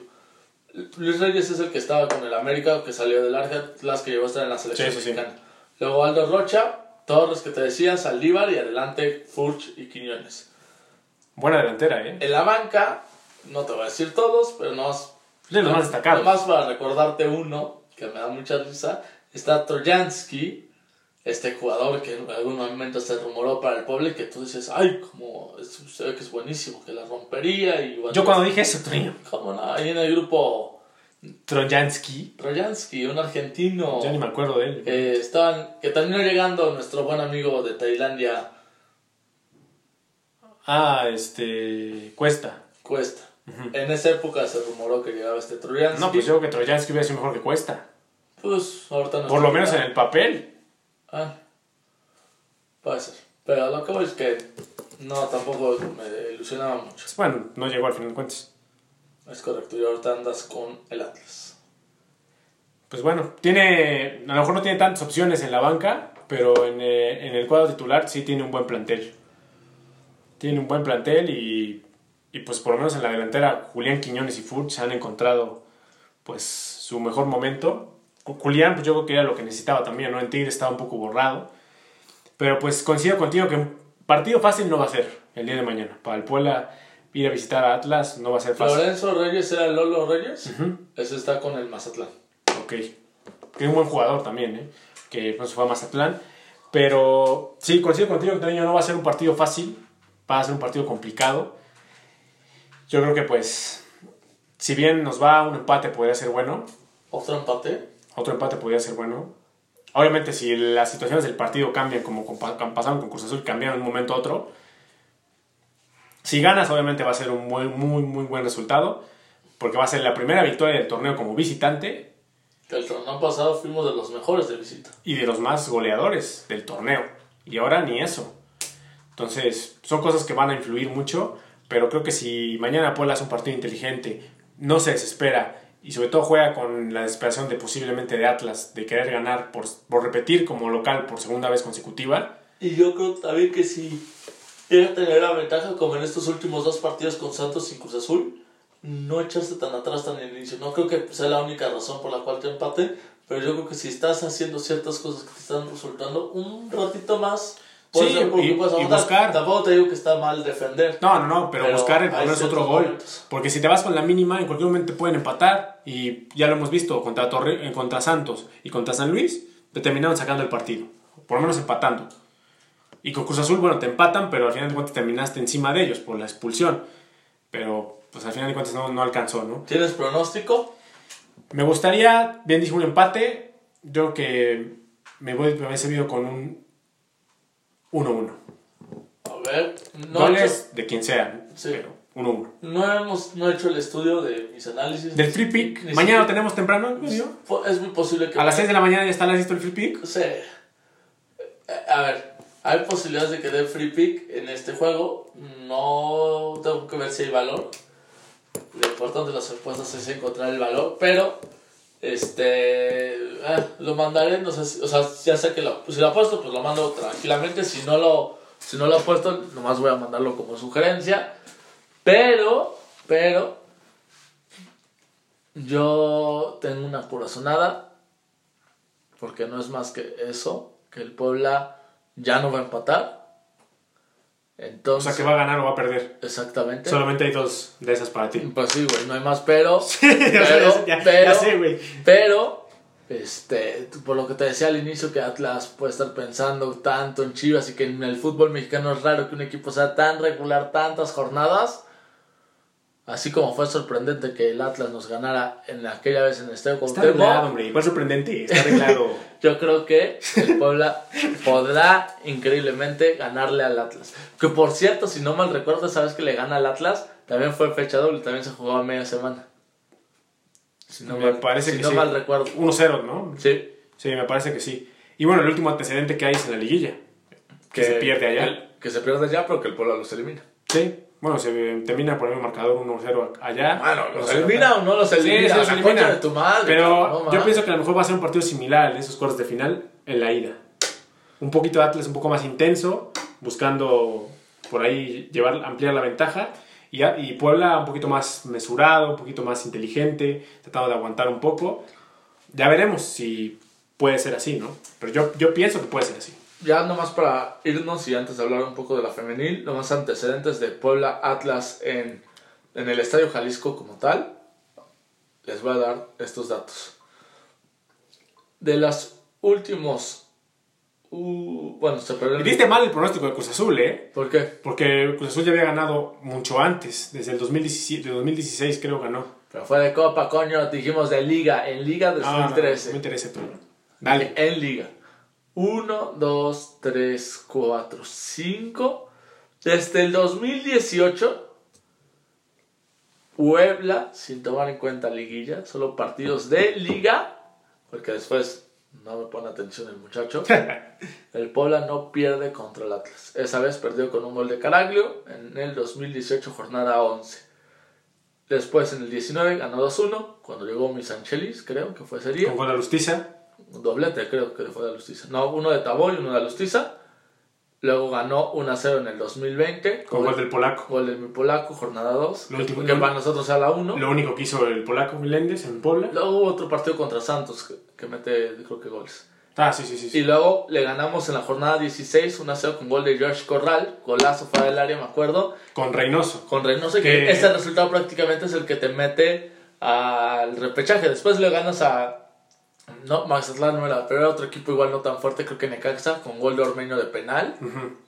Luis Reyes es el que estaba con el América, que salió del Atlas, que llegó a estar en la selección Sí, mexicana. Luego Aldo Rocha, todos los que te decía, Saldívar y adelante Furch y Quiñones. Buena delantera, ¿eh? En la banca, no te voy a decir todos, pero no De los más destacados. Nomás para recordarte uno, que me da mucha risa, está Trojansky, este jugador que en algún momento se rumoró para el pueblo y que tú dices, ay, como se ve que es buenísimo, que la rompería y Yo cuando dije eso, Toño. ¿Cómo no? Ahí en el grupo Trojansky. Trojansky, un argentino Ya ni me acuerdo de él. que, estaban, que terminó llegando nuestro buen amigo de Tailandia, Ah, este... Cuesta. Cuesta. En esa época se rumoró que llegaba este Trojansky. No, pues yo creo que Trojansky hubiera sido mejor que Cuesta. Pues ahorita no Por lo menos en el papel. Ah, puede ser. Pero lo que voy es que no, tampoco me ilusionaba mucho. Bueno, no llegó al final de cuentas. Es correcto, y ahorita andas con el Atlas. Pues bueno, tiene, a lo mejor no tiene tantas opciones en la banca, pero en, eh, en el cuadro titular sí tiene un buen plantel. Tiene un buen plantel y, y pues por lo menos en la delantera Julián Quiñones y Furch han encontrado pues su mejor momento. Ju- Julián pues yo creo que era lo que necesitaba también, ¿no? En Tigre estaba un poco borrado. Pero pues coincido contigo que un partido fácil no va a ser el día de mañana. Para el Puebla ir a visitar a Atlas no va a ser fácil. Lorenzo Reyes era Lolo Reyes. Ujú. Ese está con el Mazatlán. Ok. Que es un buen jugador también, ¿eh? Que pues fue a Mazatlán. Pero sí, coincido contigo que también no va a ser un partido fácil. Va a ser un partido complicado. Yo creo que pues, si bien nos va un empate podría ser bueno, Otro empate. Otro empate podría ser bueno. Obviamente si las situaciones del partido cambian como pasaron con Cruz Azul, cambian de un momento a otro. Si ganas, obviamente va a ser un muy, muy, muy buen resultado. Porque va a ser la primera victoria del torneo como visitante Que el torneo pasado fuimos de los mejores de visita. y de los más goleadores del torneo. Y ahora ni eso. Entonces, son cosas que van a influir mucho, pero creo que si mañana Puebla hace un partido inteligente, no se desespera y sobre todo juega con la desesperación de posiblemente de Atlas, de querer ganar por, por repetir como local por segunda vez consecutiva, Y yo creo también que si llega a tener la ventaja, como en estos últimos dos partidos con Santos y Cruz Azul, no echarse tan atrás tan al inicio. No creo que sea la única razón por la cual te empate, pero yo creo que si estás haciendo ciertas cosas que te están resultando un ratito más, Sí, y- aguantar. buscar. Tampoco te digo que está mal defender. No, no, no, pero, Pero buscar el ponerse otro gol. momentos. Porque si te vas con la mínima, en cualquier momento te pueden empatar. Y ya lo hemos visto contra, Torre, eh, contra Santos y contra San Luis, te terminaron sacando el partido. Por lo menos empatando. Y con Cruz Azul, bueno, te empatan, pero al final de cuentas terminaste encima de ellos por la expulsión. Pero pues al final de cuentas no, no alcanzó, ¿no? ¿Tienes pronóstico? Me gustaría, bien dije, un empate. Yo creo que me voy me había servido con un 1-1. A ver, no, Goles de quien sea, Sí. pero 1-1. no hemos no he hecho el estudio de mis análisis. Del free pick. Ni Mañana lo tenemos temprano. Po- Es muy posible que A las 6 de la mañana ya está listo el free pick. Sí. Eh, A ver, hay posibilidades de que dé free pick en este juego. No tengo que ver si hay valor. Lo importante de las apuestas es encontrar el valor, pero este eh, lo mandaré, no sé si, o sea, ya sé que lo, si lo apuesto, pues lo mando tranquilamente. Si no lo, si no lo apuesto, nomás voy a mandarlo como sugerencia. Pero, pero, yo tengo una corazonada, porque no es más que eso. que el Puebla ya no va a empatar. O Entonces, sea, que va a ganar o va a perder. exactamente. Solamente hay dos de esas para ti. Pues sí, güey, no hay más pero. ya, pero, sé, ya- pero, ya sé, güey. pero, este, por lo que te decía al inicio que Atlas puede estar pensando tanto en Chivas y que en el fútbol mexicano es raro que un equipo sea tan regular tantas jornadas. Así como fue sorprendente que el Atlas nos ganara en aquella vez en el Estadio Está arreglado, hombre. Igual sorprendente. Está arreglado. yo creo que el Puebla podrá increíblemente ganarle al Atlas. Que por cierto, si no mal recuerdo, sabes que le gana al Atlas, también fue fecha doble, también se jugó a media semana. Si no, me mal, parece si que no sí. mal recuerdo. 1-0, ¿no? Sí. Sí, me parece que sí. Y bueno, el último antecedente que hay es en la liguilla. Que, se pierde allá. el- que se pierde allá, pero que el Puebla los elimina. Sí. Bueno, se termina por el marcador 1-0 allá. Bueno, ¿los 1-0 elimina o no los elimina? sí, los La elimina. concha de tu madre. Pero no yo pienso que a lo mejor va a ser un partido similar de esos cuartos de final en la ida. Un poquito de Atlas un poco más intenso, buscando por ahí llevar, ampliar la ventaja. Y, y Puebla un poquito más mesurado, un poquito más inteligente, tratando de aguantar un poco. Ya veremos si puede ser así, ¿no? Pero yo, yo pienso que puede ser así. Ya nomás para irnos y antes de hablar un poco de la femenil, nomás antecedentes de Puebla Atlas en, en el Estadio Jalisco como tal, les voy a dar estos datos. De los últimos... uh, bueno, se perdió el... viste mal el pronóstico de Cruz Azul, ¿eh? ¿Por qué? Porque Cruz Azul ya había ganado mucho antes, desde el 2017, de 2016 creo ganó. Pero fue de Copa, coño, dijimos de Liga, en Liga de Ah, no, 2013. no me interesa tú. Dale. En Liga. 1, 2, 3, 4, 5. Desde el 2018, Puebla, sin tomar en cuenta liguilla, solo partidos de Liga, porque después no me pone atención el muchacho. El Puebla no pierde contra el Atlas. Esa vez perdió con un gol de Caraglio en el 2018, jornada 11. Después en el 19 ganó 2-1, cuando llegó Misanchelis, creo que fue serie. Con gol a Lustiza. Un doblete, creo que fue de Alustiza. No, uno de Tabó y uno de Alustiza. Luego ganó 1-0 en el 2020. Con gol del polaco. Gol del mi polaco, jornada 2. Lo Que, último- que para nosotros era la 1. Lo único que hizo el polaco Miléndez en Puebla. Luego hubo otro partido contra Santos que, que mete, creo que goles. Ah, sí, sí, sí. sí. Y luego le ganamos en la jornada 16 1-0 con gol de George Corral. Golazo fuera del área, me acuerdo. Con Reynoso. Con Reynoso, que Que- ese resultado prácticamente es el que te mete al repechaje. Después le ganas a. No, Mazatlán no era, pero era otro equipo igual no tan fuerte, creo que Necaxa, con gol de Ormeño de penal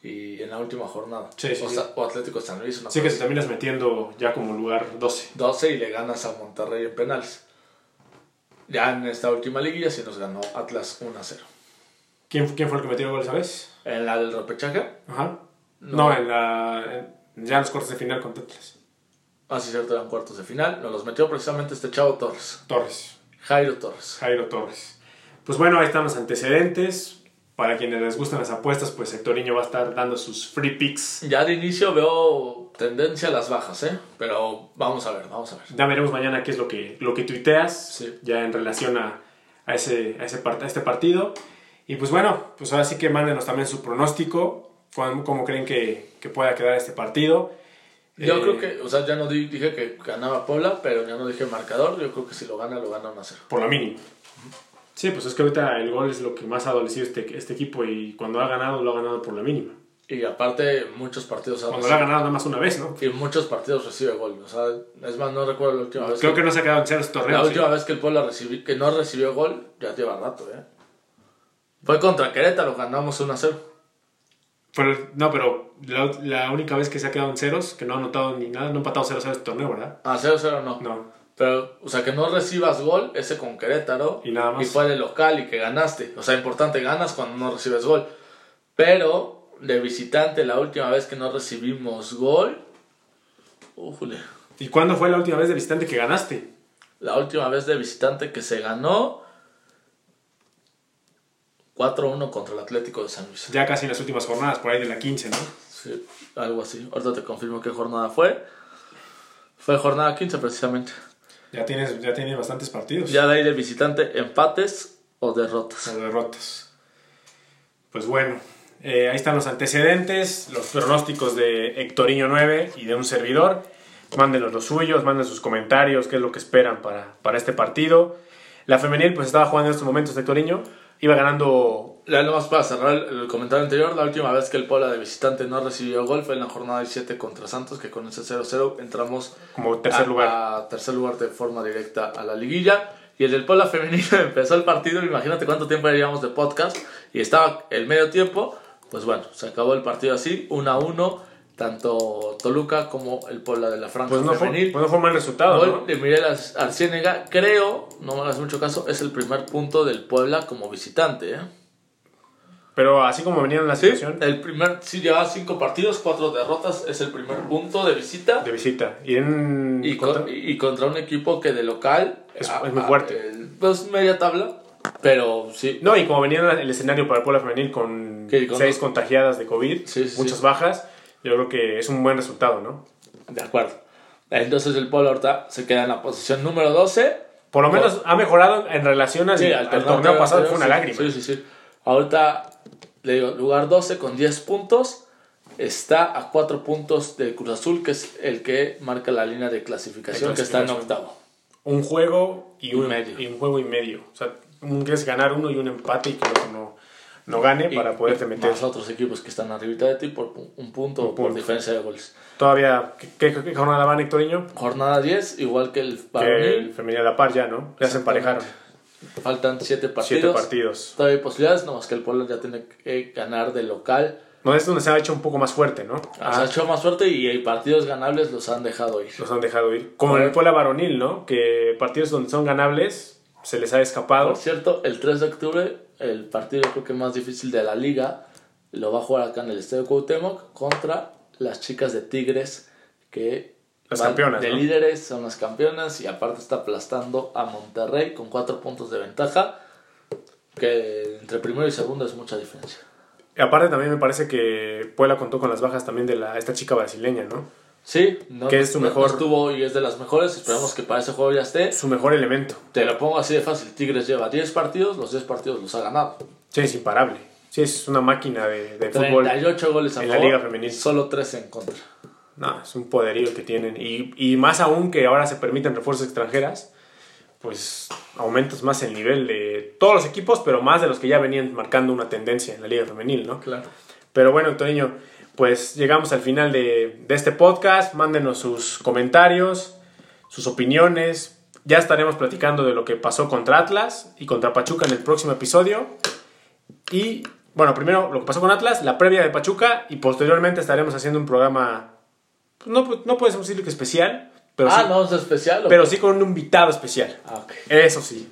y en la última jornada. Sí, sí, o, sí. O Atlético San Luis, una Así que te terminas metiendo ya como lugar 12. 12 y le ganas a Monterrey en penales. Ya en esta última liguilla sí nos ganó Atlas 1-0. ¿Quién, ¿Quién fue el que metió el gol esa vez? En la del repechaje, Ajá. No. No, en la. en- ya en los cortes de final con Atlas. Ah, cierto, eran cuartos de final, nos los metió precisamente este chavo Torres, Torres. Jairo Torres. Jairo Torres. Pues bueno, ahí están los antecedentes. Para quienes les gustan las apuestas, pues Hectorinho va a estar dando sus free picks. Ya de inicio veo tendencia a las bajas, ¿eh? Pero vamos a ver, vamos a ver. Ya veremos mañana qué es lo que, lo que tuiteas Sí. ya en relación a, a ese, a, ese a este partido. Y pues bueno, pues ahora sí que mándenos también su pronóstico, cómo, cómo creen que, que pueda quedar este partido. Yo Eh, creo que, o sea, ya no di- dije que ganaba Puebla, pero ya no dije marcador. Yo creo que si lo gana, lo gana 1 0. Por lo mínimo. Sí, pues es que ahorita el gol es lo que más ha adolecido este, este equipo y cuando ha ganado, lo ha ganado por la mínima. Y aparte, muchos partidos ha Cuando lo ha ganado nada más una vez, ¿no? Y muchos partidos recibe gol. O sea, es más, no recuerdo la última vez. Creo que, que no se ha quedado en ceros torneos. la ¿sí? última vez que el Puebla recibi- que no recibió gol, ya lleva rato, ¿eh? Fue contra Querétaro, ganamos 1 0. Pero- no, pero la, la única vez que se ha quedado en ceros, que no ha anotado ni nada, no ha empatado 0-0 este torneo, ¿verdad? Ah, 0 0 no. No. Pero, o sea, que no recibas gol, ese con Querétaro. Y nada más. Y fue de local y que ganaste. O sea, importante, ganas cuando no recibes gol. Pero, de visitante, la última vez que no recibimos gol. Ujule. ¿Y cuándo fue la última vez de visitante que ganaste? La última vez de visitante que se ganó. 4-1 contra el Atlético de San Luis. Ya casi en las últimas jornadas, por ahí de la 15, ¿no? Sí, algo así. Ahorita te confirmo qué jornada fue. Fue jornada 15 precisamente. Ya tienes, ya tienes bastantes partidos. Ya de ahí de visitante, empates o derrotas. Las derrotas. Pues bueno, eh, ahí están los antecedentes, los pronósticos de Hectorinho 9 y de un servidor. Mándenos los suyos, manden sus comentarios, qué es lo que esperan para, para este partido. La femenil pues estaba jugando en estos momentos Hectorinho. Iba ganando. Ya nomás para cerrar el, el comentario anterior, la última vez que el Puebla de visitante no recibió gol fue en la jornada 17 contra Santos, que con ese 0-0 entramos Como tercer a, lugar. a tercer lugar de forma directa a la liguilla. Y el del Puebla femenino empezó el partido, imagínate cuánto tiempo llevamos de podcast, y estaba el medio tiempo, pues bueno, se acabó el partido así, 1 a 1, tanto Toluca como el Puebla de la Franja Pues no, fue, femenil. pues no fue mal resultado, Gol ¿no? de Miguel Ar- Arciénega, creo, no me hagas mucho caso, es el primer punto del Puebla como visitante. ¿eh? Pero así como venían en la situación El primer, sí, lleva cinco partidos, cuatro derrotas, es el primer punto de visita. de visita. Y en. Y, contra- con- y contra un equipo que de local Es- a- es muy a- fuerte. pues media tabla, pero sí. No, y como venía en el escenario para el Puebla Femenil con seis contagiadas de COVID, Sí, sí, muchas sí. bajas, yo creo que es un buen resultado, ¿no? De acuerdo. Entonces el Puebla ahorita se queda en la posición número 12. Por lo menos ha mejorado en relación al, Sí, al torneo pasado, que fue una sí, lágrima. Sí, sí, sí. Ahorita, le digo, lugar 12 con 10 puntos. Está a 4 puntos de Cruz Azul, que es el que marca la línea de clasificación, que está en octavo. Un juego y Y un, medio. y un juego y medio. O sea, un quieres ganar uno y un empate y que el otro no, no gane Y- para poderte meter. Más otros equipos que están arribita de ti por un punto o por diferencia de goles. Todavía, ¿qué, qué, qué jornada van, Hectorinho? Jornada 10, igual que el Que el femenil a la par ya, ¿no? Ya se emparejaron. Faltan 7 partidos. Siete partidos. Todavía hay posibilidades, no más que el Puebla ya tiene que ganar de local. No, es donde se ha hecho un poco más fuerte, ¿no? Se ha hecho más fuerte y hay partidos ganables los han dejado ir. Los han dejado ir. Como en el Puebla varonil, ¿no? Que partidos donde son ganables se les ha escapado. Por cierto, el 3 de octubre, el partido creo que más difícil de la liga, lo va a jugar acá en el Estadio Cuauhtémoc contra las chicas de Tigres, que Las campeonas, de ¿no? líderes, son las campeonas y aparte está aplastando a Monterrey con 4 puntos de ventaja, que entre primero y segundo es mucha diferencia. Y aparte también me parece que Puebla contó con las bajas también de la, esta chica brasileña, ¿no? Sí, no, Que es su no- no mejor- estuvo y es de las mejores, esperamos que para ese juego ya esté. Su mejor elemento. Te lo pongo así de fácil, Tigres lleva 10 partidos, los 10 partidos los ha ganado. Sí, es imparable. Sí, es una máquina de, de fútbol. 38 goles a en la favor, liga femenil. solo 13 en contra. No, es un poderío que tienen. Y, y más aún que ahora se permiten refuerzos extranjeras, pues aumentas más el nivel de todos los equipos, pero más de los que ya venían marcando una tendencia en la liga femenil, ¿no? Claro. Pero bueno, Antonio, pues llegamos al final de, de este podcast. Mándenos sus comentarios, sus opiniones. Ya estaremos platicando de lo que pasó contra Atlas y contra Pachuca en el próximo episodio. Y bueno, primero lo que pasó con Atlas, la previa de Pachuca y posteriormente estaremos haciendo un programa, pues, no, no podemos decir que especial, pero, ah, sí, no, es especial. ¿o pero qué? sí con un invitado especial. Ah. Eso sí.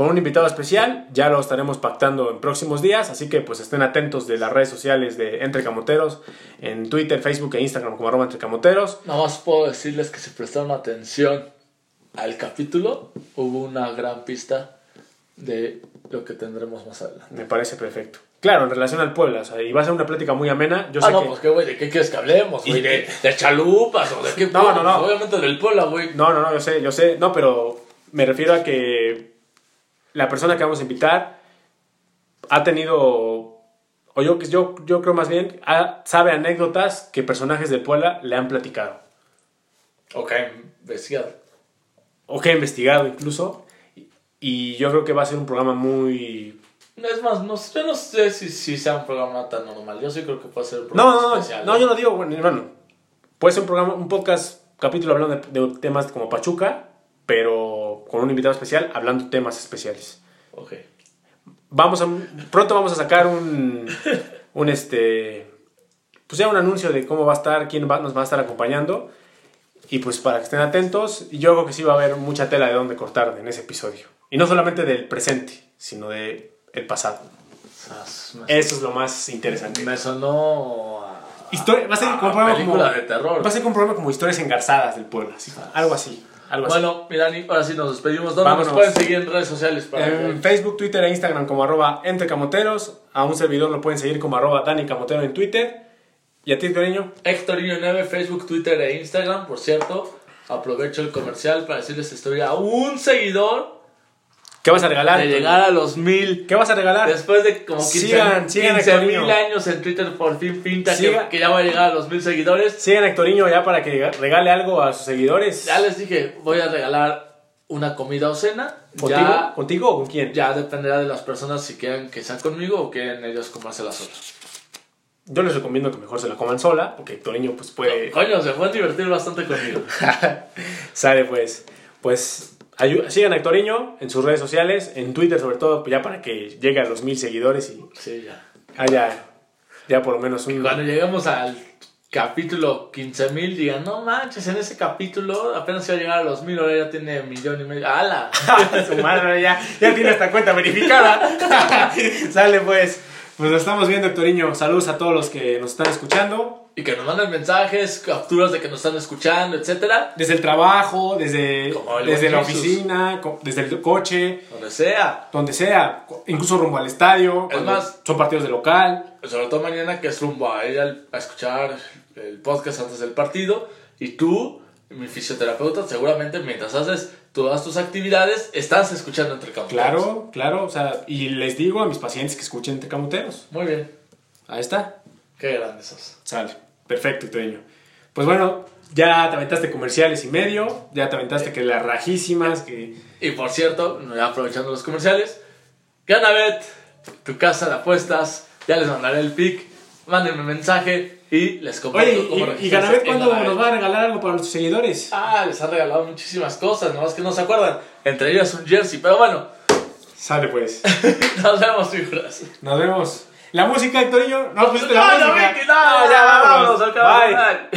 Con un invitado especial, ya lo estaremos pactando en próximos días, así que pues estén atentos de las redes sociales de Entre Camoteros, en Twitter, Facebook e Instagram como arroba Entre Camoteros. Nada más puedo decirles que si prestaron atención al capítulo, hubo una gran pista de lo que tendremos más adelante. Me parece perfecto. Claro, en relación al Puebla, o sea, y va a ser una plática muy amena. Yo ah, sé no, que... pues qué, güey, ¿de qué quieres que hablemos, güey? ¿De, de chalupas o de qué? No, no, no. Obviamente del Puebla, güey. No, no, no, yo sé, yo sé. No, pero me refiero a que la persona que vamos a invitar ha tenido, o yo, yo, yo creo más bien, sabe anécdotas que personajes de Puebla le han platicado. Ok, investigado. o que ha investigado incluso. Y- Y yo creo que va a ser un programa muy... Es más, no, sé- yo no sé si, si sea un programa tan normal. Yo sí creo que puede ser un No, programa no, no, especial. no, yo no digo, bueno, hermano, puede ser un programa, un podcast, capítulo hablando de, de temas como Pachuca, pero con un invitado especial hablando temas especiales. Ok. Vamos a, pronto vamos a sacar un, un este, pues ya un anuncio de cómo va a estar, quién va- nos va a estar acompañando. Y pues para que estén atentos, y yo creo que sí va a haber mucha tela de dónde cortar en ese episodio. Y no solamente del presente, sino de el pasado. Eso es lo más interesante. me sonó a, Historia- va a ser a como de terror. Va a ser como un programa como historias engarzadas del pueblo, así, algo así. Algo. Bueno, mira, Dani, ahora sí nos despedimos. ¿Dónde Vámonos. nos pueden seguir en redes sociales? Para En que- Facebook, Twitter e Instagram como arroba entrecamoteros. A un servidor lo pueden seguir como arroba Dani Camotero en Twitter. ¿Y a ti, cariño? Héctorinho 9, Facebook, Twitter e Instagram. Por cierto, aprovecho el comercial para decirles estoy a un seguidor ¿Qué vas a regalar? de llegar a los mil. ¿Qué vas a regalar? Después de como 15 Sigan, sigan a 15 mil años en Twitter, por fin pinta que, ya va a llegar a los mil seguidores. Sigan Hectorinho ya para que regale algo a sus seguidores. Ya les dije, voy a regalar una comida o cena ¿Contigo? Ya- ¿Contigo o con quién? Ya dependerá de las personas si quieren que sea conmigo o quieren ellos comerse las otras. Yo les recomiendo que mejor se la coman sola, porque Hectorinho pues puede... Coño, se pueden divertir bastante conmigo. Sale pues. Pues sigan a en sus redes sociales, en Twitter sobre todo, ya para que llegue a los mil seguidores y Sí, ya. haya ya por lo menos un... Cuando lleguemos al capítulo 15.000, digan, no manches, en ese capítulo apenas iba a llegar a los 1000, ahora ya tiene millón y medio. ¡Hala! Su madre ya, ya tiene esta cuenta verificada. Sale pues. Pues nos estamos viendo, Hectorinho. Saludos a todos los que nos están escuchando. Y que nos manden mensajes, capturas de que nos están escuchando, etcétera, Desde el trabajo, desde, el desde la oficina, desde el coche, donde sea. donde sea, incluso rumbo al estadio, Es más- son partidos de local. Sobre todo mañana que es rumbo a ir a escuchar el podcast antes del partido. Y tú, mi fisioterapeuta, seguramente mientras haces todas tus actividades, estás escuchando entre camoteros. Claro, claro, o sea, y les digo a mis pacientes que escuchen entre camoteros. Muy bien. Ahí está. Qué grandes sos. Sale. Perfecto, Hectorinho. Pues bueno, ya te aventaste comerciales y medio, ya te aventaste que las rajísimas, que... Y por cierto, aprovechando los comerciales, Ganabet, tu casa de apuestas, ya les mandaré el pic, mándenme mensaje y les comparto Oye, cómo ¿y, y Ganabet cuándo nos va a regalar algo para nuestros seguidores? Ah, les ha regalado muchísimas cosas, nomás que no se acuerdan. Entre ellas un jersey, pero bueno, Sale pues. nos vemos, figuras. Nos vemos. La música. No, pues No, la no, música. Vicky, no, ya vámonos, al.